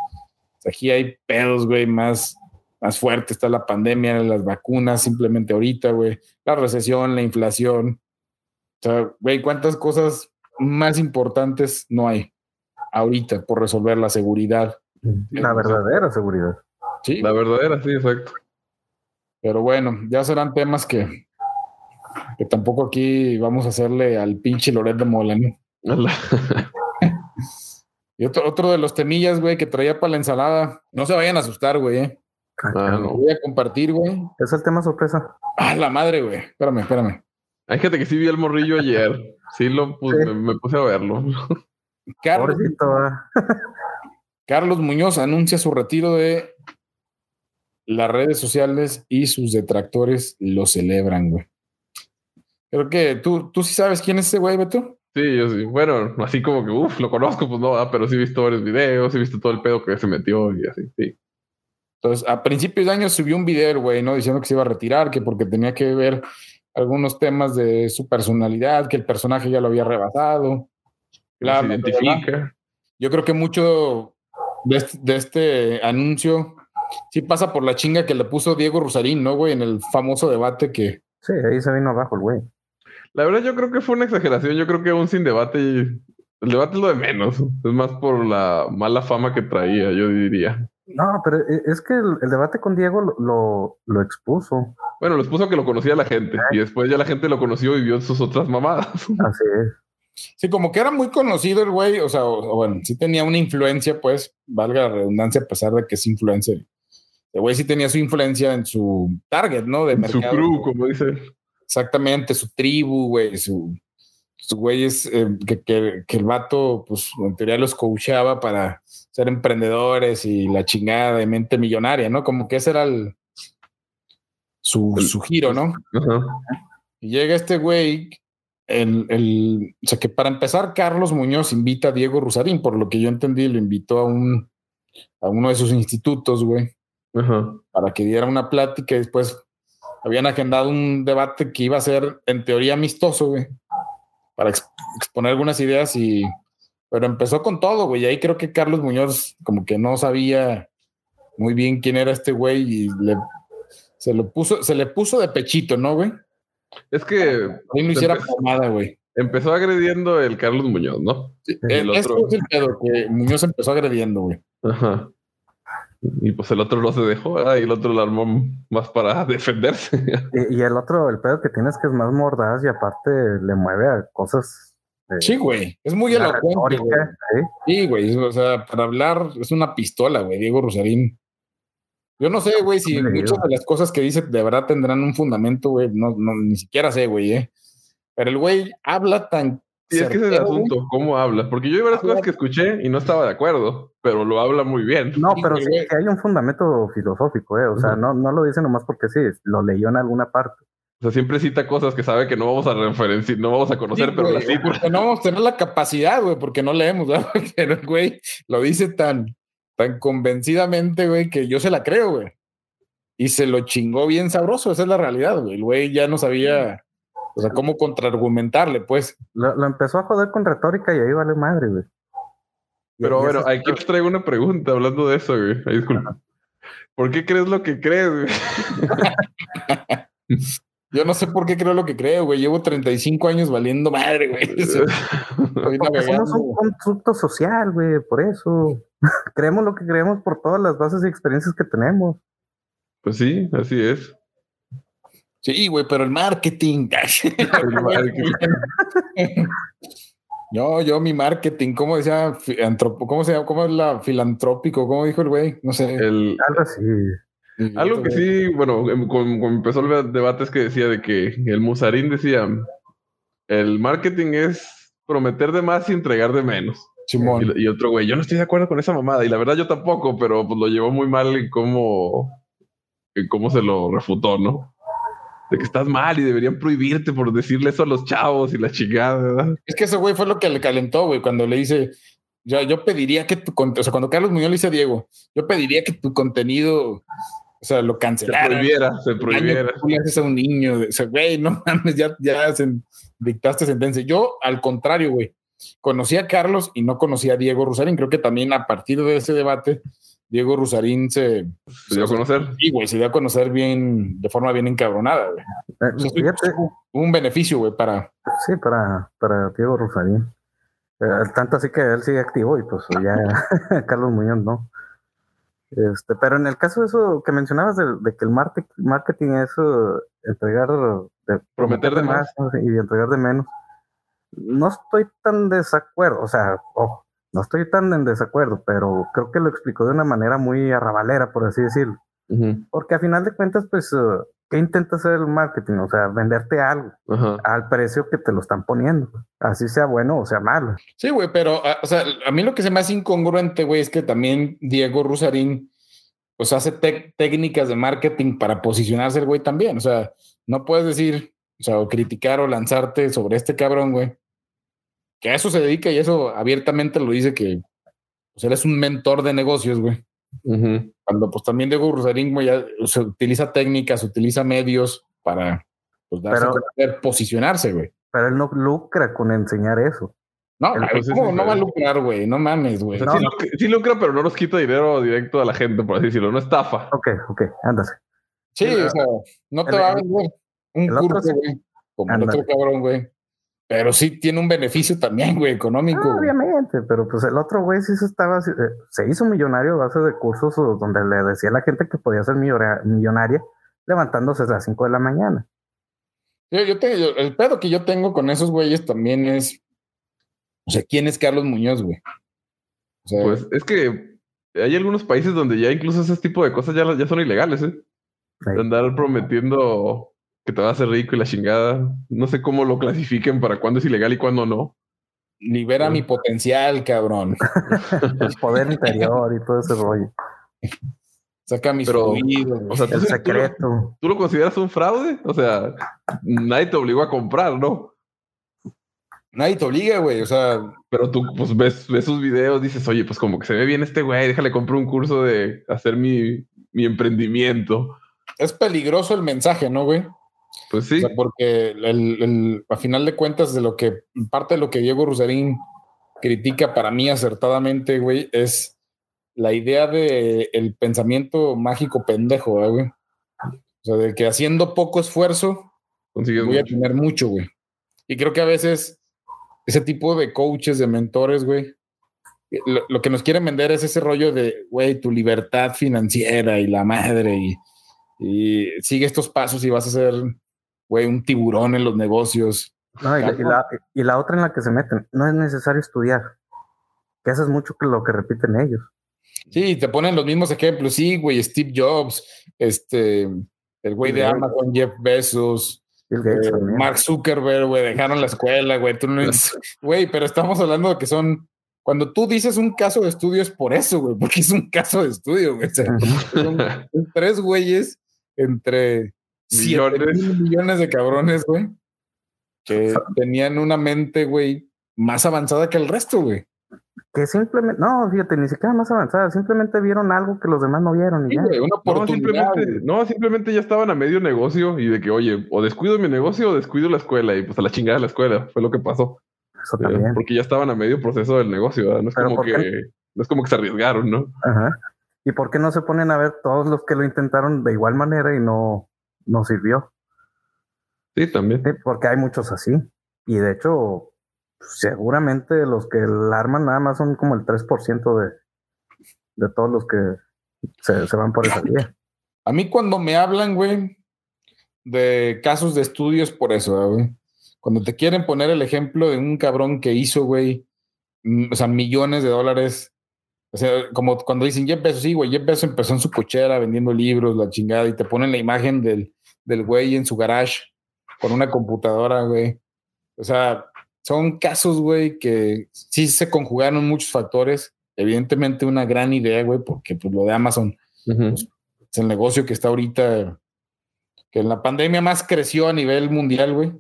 Sea, aquí hay pedos, güey, más, más fuerte. Está la pandemia, las vacunas, simplemente ahorita, güey, la recesión, la inflación. O sea, güey, ¿cuántas cosas más importantes no hay ahorita por resolver la seguridad? La verdadera seguridad. Sí, La verdadera, sí, exacto. pero bueno, ya serán temas que, que tampoco aquí vamos a hacerle al pinche Loret de Mola, ¿no? Y otro, otro de los temillas, güey, que traía para la ensalada. No se vayan a asustar, güey, eh. Ah, no. voy a compartir, güey. Es el tema sorpresa. Ah, la madre, güey. Espérame, espérame. Hay gente que sí vi el morrillo ayer. Sí, lo puse- Sí. Me, me puse a verlo. Carlos, Pobrecito. Carlos Muñoz anuncia su retiro de las redes sociales y sus detractores lo celebran, güey. Creo que tú, tú sí sabes quién es ese güey, Beto. Sí, yo sí. Bueno, así como que, uff, lo conozco, pues no, ah, pero sí he visto varios videos, he visto todo el pedo que se metió y así, sí. Entonces, a principios de año subió un video, güey, ¿no? Diciendo que se iba a retirar, que porque tenía que ver algunos temas de su personalidad, que el personaje ya lo había rebasado. Bla, se identifica. Yo creo que mucho de este, de este anuncio sí pasa por la chinga que le puso Diego Rusarín, ¿no, güey? En el famoso debate que. Sí, ahí se vino abajo el güey. La verdad, yo creo que fue una exageración. Yo creo que aún sin debate, el debate es lo de menos. Es más por la mala fama que traía, yo diría. No, pero e- es que el, el debate con Diego lo, lo, lo expuso. Bueno, les puso que lo conocía la gente y después ya la gente lo conoció y vio sus otras mamadas. Así es. Sí, como que era muy conocido el güey, o sea, o- o bueno, sí tenía una influencia, pues, valga la redundancia, a pesar de que es influencer. El güey sí tenía su influencia en su target, ¿no? De Su mercado. crew, como dice. Exactamente, su tribu, güey, su, su güeyes eh, que, que, que el vato, pues, en teoría los coachaba para ser emprendedores y la chingada de mente millonaria, ¿no? Como que ese era el, su, su giro, ¿no? Ajá. Y llega este güey, el, el, o sea que para empezar, Carlos Muñoz invita a Diego Rusarín, por lo que yo entendí, lo invitó a un a uno de sus institutos, güey, Ajá. para que diera una plática y después habían agendado un debate que iba a ser en teoría amistoso, güey, para ex- exponer algunas ideas y pero empezó con todo, güey, y ahí creo que Carlos Muñoz como que no sabía muy bien quién era este güey y le, se lo puso, se le puso de pechito, ¿no, güey? Es que Ahí no hiciera pomada, güey. empezó agrediendo el Carlos Muñoz, ¿no? El el otro. es el pedo que Muñoz empezó agrediendo, güey. Ajá. Y pues el otro no se dejó, ¿verdad? y el otro lo armó más para defenderse. Y, y el otro, el pedo que tienes que es más mordaz y aparte le mueve a cosas. de- Sí, güey. Es muy elocuente, güey. ¿sí? Güey. O sea, para hablar es una pistola, güey, Diego Rosarín. Yo no sé, güey, si muchas de las cosas que dice de verdad tendrán un fundamento, güey. No, no, ni siquiera sé, güey, ¿eh? Pero el güey habla tan. Y es que ese es el asunto, cómo habla. Porque yo hay varias cosas que escuché y no estaba de acuerdo, pero lo habla muy bien. No, pero sí que hay un fundamento filosófico, ¿eh? O sea, no, no lo dice nomás porque sí, lo leyó en alguna parte. O sea, siempre cita cosas que sabe que no vamos a referenciar, no vamos a conocer, Sí, pero las cita. Porque no vamos a tener la capacidad, güey, porque no leemos, ¿verdad? Pero el güey lo dice tan, tan convencidamente, güey, que yo se la creo, güey. Y se lo chingó bien sabroso, esa es la realidad, güey. El güey ya no sabía, o sea, cómo contraargumentarle, pues. Lo, lo empezó a joder con retórica y ahí vale madre, güey. Pero bueno, eso- aquí te traigo una pregunta hablando de eso, güey. Ay, disculpa. ¿Por qué crees lo que crees, güey? Yo no sé por qué creo lo que creo, güey. Llevo 35 años valiendo madre, güey. Porque somos un constructo social, güey, por eso. creemos lo que creemos por todas las bases y experiencias que tenemos. Pues sí, así es. Sí, güey, pero el marketing. Yo, yo, mi marketing, ¿cómo decía? Antropo- ¿Cómo se llama? ¿Cómo es la filantrópico? ¿Cómo dijo el güey? No sé. El, Algo así. Algo que sí, bueno, em- cuando, cuando empezó el debate es que decía de que el Musarín decía, el marketing es prometer de más y entregar de menos. Simón. Y, y otro güey, yo no estoy de acuerdo con esa mamada. Y la verdad yo tampoco, pero pues lo llevó muy mal en cómo, en cómo se lo refutó, ¿no? De que estás mal y deberían prohibirte por decirle eso a los chavos y la chingada, ¿verdad? Es que ese güey fue lo que le calentó, güey, cuando le dice, yo, yo pediría que tu contenido, o sea, cuando Carlos Muñoz le dice a Diego, yo pediría que tu contenido, o sea, lo Se cancelara. prohibiera, se El daño prohibiera. tú le haces a un niño, o sea, güey, no mames, ya, ya sen- dictaste sentencia. Yo, al contrario, güey, conocí a Carlos y no conocí a Diego Rusarín. Creo que también a partir de ese debate, Diego Rusarín se, Se dio a conocer. sí, güey, se dio a conocer bien, de forma bien encabronada, güey. Eh, O sea, sí, fíjate, hubo un beneficio, güey, para. sí, para, para Diego Rosarín. Eh, tanto así que él sigue activo y pues ya Carlos Muñoz no. Este, pero en el caso de eso que mencionabas de, de que el market- marketing es eh, entregar, de, Prometer de más ¿no? y entregar de menos, no estoy tan desacuerdo, o sea, ojo, no estoy tan en desacuerdo, pero creo que lo explicó de una manera muy arrabalera, por así decirlo. Porque a final de cuentas, pues, eh, ¿qué intenta hacer el marketing? O sea, venderte algo al precio que te lo están poniendo, así sea bueno o sea malo. Sí, güey, pero, a- o sea, a mí lo que se me hace incongruente, güey, es que también Diego Rusarín, pues hace técnicas de marketing para posicionarse el güey también. O sea, no puedes decir, o sea, o criticar o lanzarte sobre este cabrón, güey, que a eso se dedica y eso abiertamente lo dice que, pues él es un mentor de negocios, güey. Cuando, pues también Diego Rusarín, güey, ya se utiliza técnicas, utiliza medios para, pues, darse Pero- a conocer, posicionarse, güey. Pero él no lucra con enseñar eso. No, ¿cómo no va a lucrar, güey? No mames, O güey. sea, No. sí, lucra, sí lucra, pero no nos quita dinero directo a la gente, por así decirlo. No estafa. Ok, ok, ándase. Sí, o sea, no te el- va a vender un curso, güey, como el otro cabrón, güey. Pero sí tiene un beneficio también, güey, económico. Ah, obviamente, pero pues el otro güey sí se estaba, eh, se hizo millonario a base de cursos donde le decía a la gente que podía ser millonaria levantándose a las 5 de la mañana. Yo, yo te- yo- el pedo que yo tengo con esos güeyes también es, o sea, ¿quién es Carlos Muñoz, güey? O sea, Pues es que hay algunos países donde ya incluso ese tipo de cosas ya, ya son ilegales, ¿eh? De andar prometiendo que te vas a hacer rico y la chingada. No sé cómo lo clasifiquen para cuándo es ilegal y cuándo no. libera mi potencial, cabrón. El poder interior y todo ese rollo. Saca mis Pero, fluidos, güey. O sea, tú, El sí- tú lo- secreto. ¿tú lo consideras un fraude? O sea, nadie te obligó a comprar, ¿no? Nadie te obliga, güey. O sea, Pero tú pues ves, ves sus videos, dices, oye, pues como que se ve bien este güey, déjale comprar un curso de hacer mi, mi emprendimiento. es peligroso el mensaje, ¿no, güey? Pues sí, O sea, porque el, el- a final de cuentas, de lo que parte de lo que Diego Rusarín critica para mí acertadamente, güey, es la idea de el pensamiento mágico pendejo, ¿eh, güey. O sea, de que haciendo poco esfuerzo consigues voy a tener mucho, güey. Y creo que a veces ese tipo de coaches, de mentores, güey, lo, lo que nos quieren vender es ese rollo de, güey, tu libertad financiera y la madre y, y sigue estos pasos y vas a ser, güey, un tiburón en los negocios. No, y, la, y la- y la otra en la que se meten, no es necesario estudiar. Que eso es mucho que lo que repiten ellos. Sí, te ponen los mismos ejemplos. Sí, güey, Steve Jobs, este, el güey de Bill Amazon, Jeff Bezos, Gates eh. Mark Zuckerberg, güey, dejaron la escuela, güey. Tú no es- Güey, pero estamos hablando de que son. Cuando tú dices un caso de estudio es por eso, güey, porque es un caso de estudio, güey. O sea, son, tres güeyes entre Millones. mil millones de cabrones, güey, que tenían una mente, güey, más avanzada que el resto, güey. Que simplemente, no, fíjate, ni siquiera más avanzada, simplemente vieron algo que los demás no vieron y Sí, ya. güey, una No simplemente, güey. no, simplemente ya estaban a medio negocio y de que, oye, o descuido mi negocio o descuido la escuela y pues a la chingada de la escuela, fue lo que pasó. Eso Eh, también. Porque ya estaban a medio proceso del negocio, ¿verdad? No es Pero como ¿por que, qué? no es como que se arriesgaron, ¿no? Ajá. ¿Y por qué no se ponen a ver todos los que lo intentaron de igual manera y no, no sirvió? Sí, también. Sí, porque hay muchos así. Y de hecho, seguramente los que la arman nada más son como el 3% de, de todos los que se, se van por esa vía. A mí cuando me hablan, güey, de casos de estudios por eso, ¿eh, güey. Cuando te quieren poner el ejemplo de un cabrón que hizo, güey, mm, o sea, millones de dólares. O sea, como cuando dicen Jeff Bezos, sí, güey, Jeff Bezos empezó en su cochera vendiendo libros, la chingada, y te ponen la imagen del, del güey en su garage con una computadora, güey. O sea, son casos, güey, que sí se conjugaron muchos factores. Evidentemente una gran idea, güey, porque pues lo de Amazon Ujú. es el negocio que está ahorita, que en la pandemia más creció a nivel mundial, güey.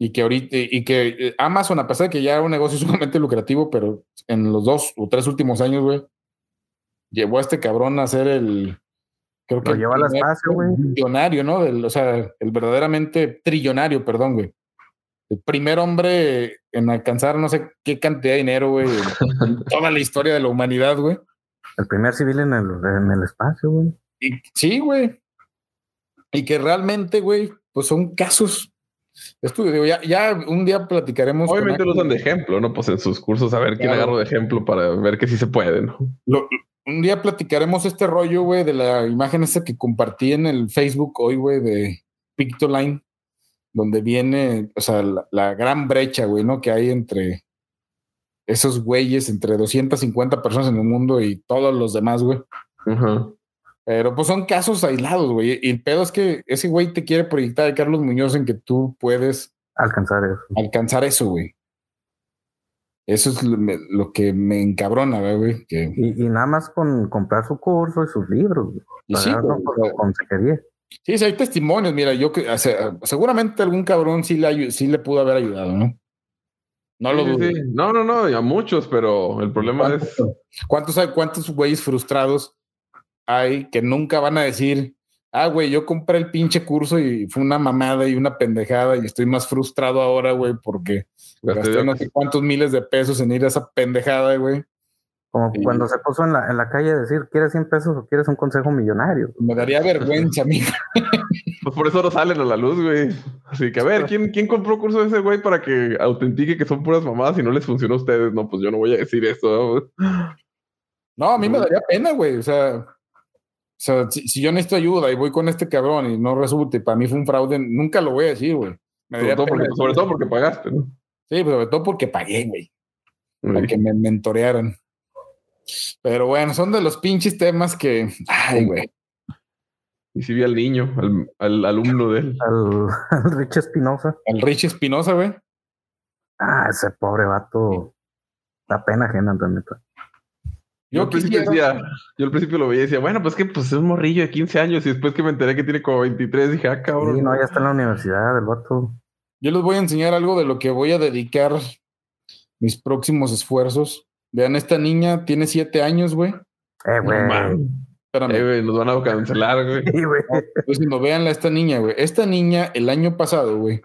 Y que ahorita, y que eh, Amazon, a pesar de que ya era un negocio sumamente lucrativo, pero en los dos o tres últimos años, güey, llevó a este cabrón a ser el, creo que Lo el lleva al espacio, güey. Millonario, ¿no? O sea, el verdaderamente trillonario, perdón, güey. El primer hombre en alcanzar no sé qué cantidad de dinero, güey, en toda la historia de la humanidad, güey. El primer civil en el, en el espacio, güey. Y sí, güey. Y que realmente, güey, pues son casos estudio. Digo, ya, ya un día platicaremos. Obviamente lo usan de ejemplo, ¿no? Pues en sus cursos a ver quién Claro. agarro de ejemplo para ver que sí se puede, ¿no? Lo- un día platicaremos este rollo, güey, de la imagen esa que compartí en el Facebook hoy, güey, de Pictoline, donde viene, o sea, la, la gran brecha, güey, ¿no? Que hay entre esos güeyes, entre 250 personas en el mundo y todos los demás, güey. Ajá. Pero pues son casos aislados, güey. Y el pedo es que ese güey te quiere proyectar a Carlos Muñoz en que tú puedes Alcanzar eso. alcanzar eso, güey. Eso es lo, me- lo que me encabrona, güey. Que, Y, y nada más con comprar su curso y sus libros. güey. y sí, güey, por sí, sí, hay testimonios. Mira, yo que, o sea, seguramente algún cabrón sí le, sí le pudo haber ayudado, ¿no? No lo Sí, dudo. sí. No, no, no, y a muchos, pero el problema es. ¿Cuántos, hay- ¿Cuántos güeyes frustrados hay que nunca van a decir, ah, güey, yo compré el pinche curso y fue una mamada y una pendejada y estoy más frustrado ahora, güey, porque Gasté no sé cuántos miles de pesos en ir a esa pendejada, güey. Como Sí. cuando se puso en la, en la calle a decir, ¿quieres 100 pesos o quieres un consejo millonario? Me daría vergüenza, amigo. Pues por eso no salen a la luz, güey. Así que a ver, ¿quién, ¿quién compró curso de ese güey para que autentique que son puras mamadas y no les funcionó a ustedes? No, pues yo no voy a decir eso. No, a mí me daría pena, güey. O sea, o sea si, si yo necesito ayuda y voy con este cabrón y no resulta y para mí fue un fraude, nunca lo voy a decir, güey. Me Sobre todo, porque, sobre decirlo. todo porque pagaste, ¿no? Sí, pero sobre todo porque pagué, güey. Para Sí. que me mentorearan. Pero bueno, son de los pinches temas que. Ay, güey. Y si vi al niño, al, al alumno de él. Al, al Rich Espinosa. El Rich Espinosa, güey. Ah, ese pobre vato. Da pena ajena, la neta. Yo, Yo al principio quisiera- decía, yo al principio lo veía y decía, bueno, pues que pues es un morrillo de 15 años. Y después que me enteré que tiene como 23, dije, ah, cabrón. Sí, no, ya está en la universidad, el vato. Yo les voy a enseñar algo de lo que voy a dedicar mis próximos esfuerzos. Vean, esta niña tiene siete años, güey. Eh, güey. No. Espérame. Eh, güey, nos van a cancelar, güey. Sí, güey. Pues no, véanla a esta niña, güey. Esta niña, el año pasado, güey,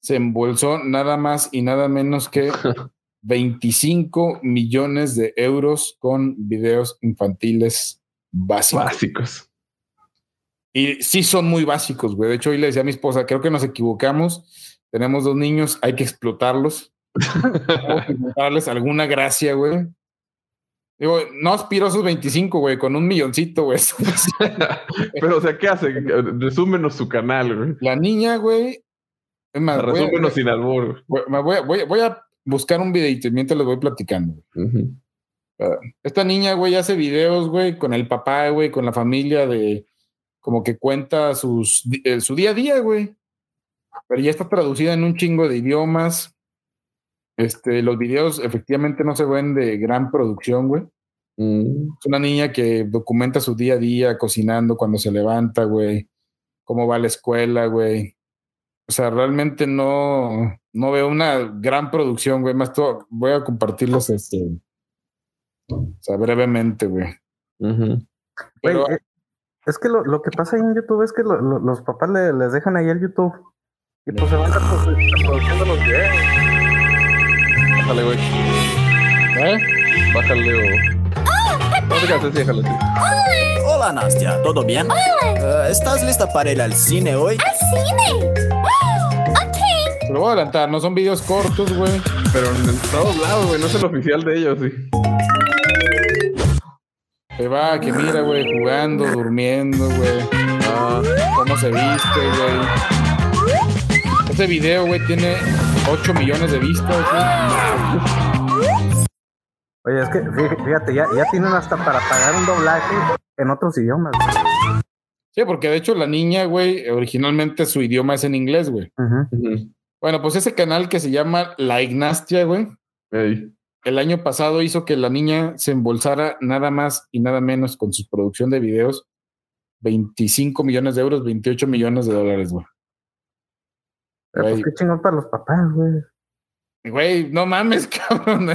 se embolsó nada más y nada menos que 25 millones de euros con videos infantiles básicos. Básicos. Y sí son muy básicos, güey. De hecho, hoy le decía a mi esposa, creo que nos equivocamos. Tenemos dos niños, hay que explotarlos. Darles alguna gracia, güey. Digo, no aspiro a esos 25, güey, con un milloncito, güey. Pero, o sea, ¿qué hace? Resúmenos su canal, güey. La niña, güey. Resúmenos sin albur. voy, me voy voy voy a buscar un videito mientras les voy platicando. güey. Ujú. Esta niña, güey, hace videos, güey, con el papá, güey, con la familia de como que cuenta sus, eh, su día a día, güey. Pero ya está traducida en un chingo de idiomas. Este, los videos efectivamente no se ven de gran producción, güey. Mm. Es una niña que documenta su día a día, cocinando cuando se levanta, güey. Cómo va a la escuela, güey. O sea, realmente no, no veo una gran producción, güey. Más todo, voy a compartirlos, este, o sea, brevemente, güey. Pero Güey, eh, es que lo, lo que pasa ahí en YouTube es que lo- lo- los papás le- les dejan ahí el YouTube. Y pues se van reprodu- reproduciendo los videos. Bájale, güey. ¿eh? Bájale o. No te canses, déjalo así. Hola Nastia, ¿todo bien? Eh, ¿Estás lista para ir al cine hoy? cine! Te lo voy a adelantar, no son videos cortos, güey. Pero en todos lados, güey. No es el oficial de ellos, sí. Se va, que mira, güey, jugando, durmiendo, güey. Ah, Cómo se viste, güey. Este video, güey, tiene 8 millones de vistas, güey. Oye, es que fí- fíjate, ya, ya tienen hasta para pagar un doblaje en otros idiomas. güey. Sí, porque de hecho la niña, güey, originalmente su idioma es en inglés, güey. Ujú. ujú. Bueno, pues ese canal que se llama La Ignastia, güey, Ey. el año pasado hizo que la niña se embolsara nada más y nada menos con su producción de videos 25 millones de euros, 28 millones de dólares, güey. Pero pues qué chingón para los papás, güey. Güey, no mames, cabrón.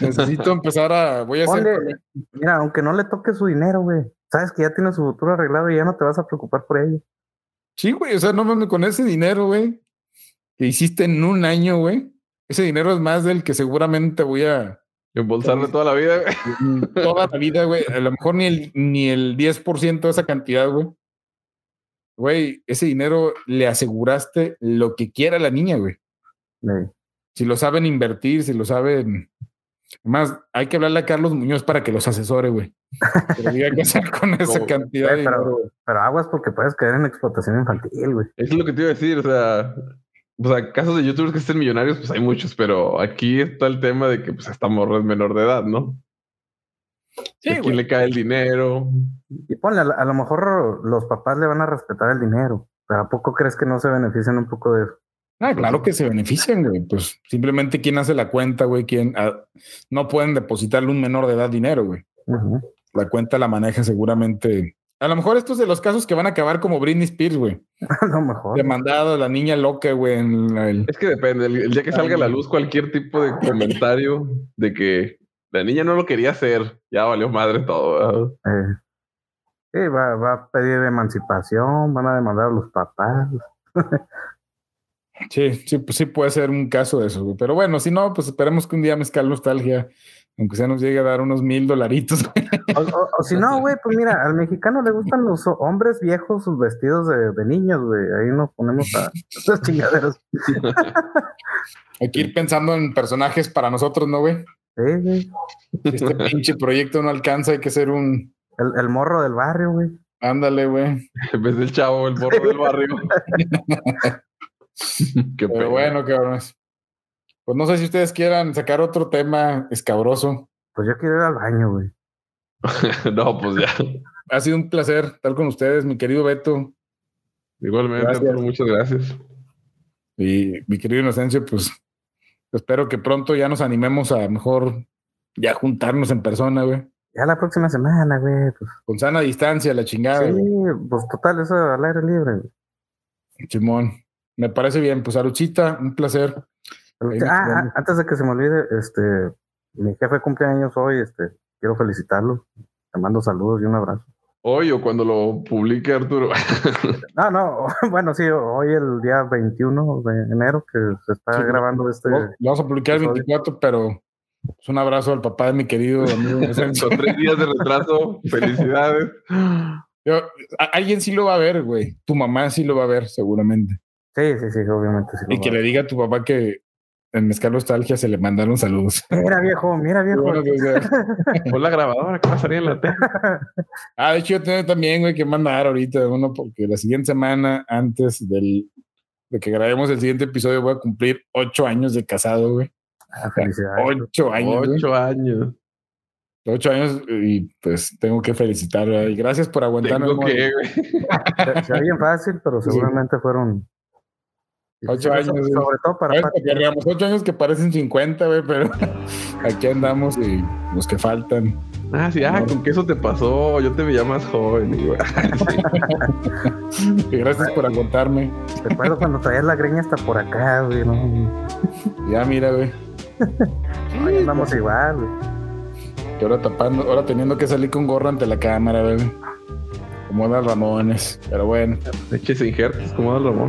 Necesito empezar a. Voy a hacer. Mira, aunque no le toque su dinero, güey. Sabes que ya tiene su futuro arreglado y ya no te vas a preocupar por ello. Sí, güey, o sea, no mames, con ese dinero, güey, que hiciste en un año, güey. Ese dinero es más del que seguramente voy a. Embolsarle toda la vida, güey. Toda la vida, güey. A lo mejor ni el, ni el 10% de esa cantidad, güey. Güey, ese dinero le aseguraste lo que quiera la niña, güey. Ey. Si lo saben invertir, si lo saben. Además, hay que hablarle a Carlos Muñoz para que los asesore, güey. Que diga qué hacer con esa cantidad de Güey, pero- dinero. güey. Pero aguas porque puedes caer en explotación infantil, güey. Eso es lo que te iba a decir, o sea, o sea, casos de youtubers que estén millonarios, pues hay muchos, pero aquí está el tema de que pues esta morra es menor de edad, ¿no? Sí, ¿A quién güey. le cae el dinero? Y ponle, a, lo- mejor los papás le van a respetar el dinero. Pero ¿a poco crees que no se benefician un poco de eso? Ah, claro que se benefician, güey. Pues simplemente quién hace la cuenta, güey, quién ah, no pueden depositarle a un menor de edad dinero, güey. La cuenta la maneja seguramente. A lo mejor estos de los casos que van a acabar como Britney Spears, güey. A lo mejor. Demandado la niña loca, güey, en la- el- Es que depende, el, el día que salga a la luz cualquier tipo de comentario de que la niña no lo quería hacer, ya valió madre todo. Eh, sí, va, va a pedir emancipación, van a demandar a los papás. Sí, sí, pues sí puede ser un caso de eso, güey. Pero bueno, si no, pues esperemos que un día Mezcal Nostalgia, aunque sea nos llegue a dar unos mil dolaritos. O, o- o si no, güey, pues mira, al mexicano le gustan los ho- hombres viejos sus vestidos de, de niños, güey. Ahí nos ponemos a esas chingaderas. Hay que ir pensando en personajes para nosotros, ¿no, güey? Sí, güey. Este pinche proyecto no alcanza, hay que hacer un... El, el morro del barrio, güey. Ándale, güey. En vez del chavo, el morro del barrio. Qué Pero pena. bueno, cabrones. Pues no sé si ustedes quieran sacar otro tema escabroso. Pues yo quiero ir al baño, güey. no, pues ya. Ha sido un placer estar con ustedes, mi querido Beto Igualmente, Gracias. Muchas gracias. y mi querido Inocencio, pues espero que pronto ya nos animemos a mejor ya juntarnos en persona, güey. Ya la próxima semana, güey. Pues, Con sana distancia, la chingada. sí, güey. pues total, eso al aire libre. güey. Simón. Me parece bien. Pues Aruchita, un placer. Ah, ah, antes de que se me olvide, este, mi jefe cumple años hoy, este, quiero felicitarlo. Te mando saludos y un abrazo. Hoy o cuando lo publique Arturo. No, no, bueno, sí, hoy el día 21 de enero que se está Sí, grabando este. Lo vamos a publicar el episodio. 24, pero pues, un abrazo al papá de mi querido amigo. Son tres días de retraso. Felicidades. Yo- alguien sí lo va a ver, güey. Tu mamá sí lo va a ver, seguramente. Sí, sí, sí, obviamente. Sí Y que le diga a tu papá que en Mezcal Nostalgia se le mandaron saludos. Mira, viejo, mira, viejo. Bueno, pues, Pon la grabadora que va a salir en la tele. ah, de hecho, yo tengo también, güey, que mandar ahorita uno, porque la siguiente semana, antes del, de que grabemos el siguiente episodio, voy a cumplir ocho años de casado, güey. Ah, felicidades. Ocho años. güey. Ocho años. Ocho años y pues tengo que felicitar. ¿verdad? Y gracias por aguantarme. Tengo que, güey. Se, bien fácil, pero Sí. seguramente fueron. Ocho años, Sobre, güey. sobre todo para ocho años que parecen 50, güey, pero aquí andamos y los que faltan. Ah, sí, ah, con que eso te pasó. Yo te veía más joven. y, güey. Y gracias por aguantarme. Te acuerdo cuando traías la greña hasta por acá, güey. No, Ya, mira, güey. ya andamos igual, güey. Y ahora tapando, ahora teniendo que salir con gorra ante la cámara, güey. Como las Ramones. Pero bueno, Eches injertos como Don Ramón.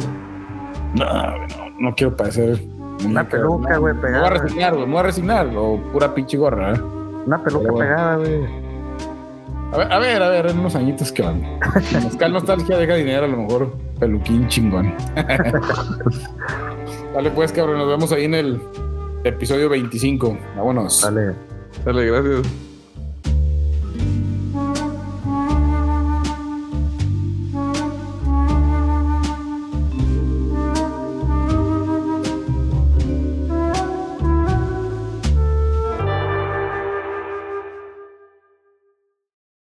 No, no, no quiero parecer. Una peluca, no. güey, Me voy a pegada. resignar, güey. Me voy a resignar. O pura pinche gorra, ¿eh? Una peluca Pero pegada, güey. A ver, a ver, a ver, en unos añitos que van. Mezcal Nostalgia deja dinero, a lo mejor peluquín chingón. Vale, pues, cabrón, nos vemos ahí en el episodio 25. Vámonos. Dale. Dale, gracias.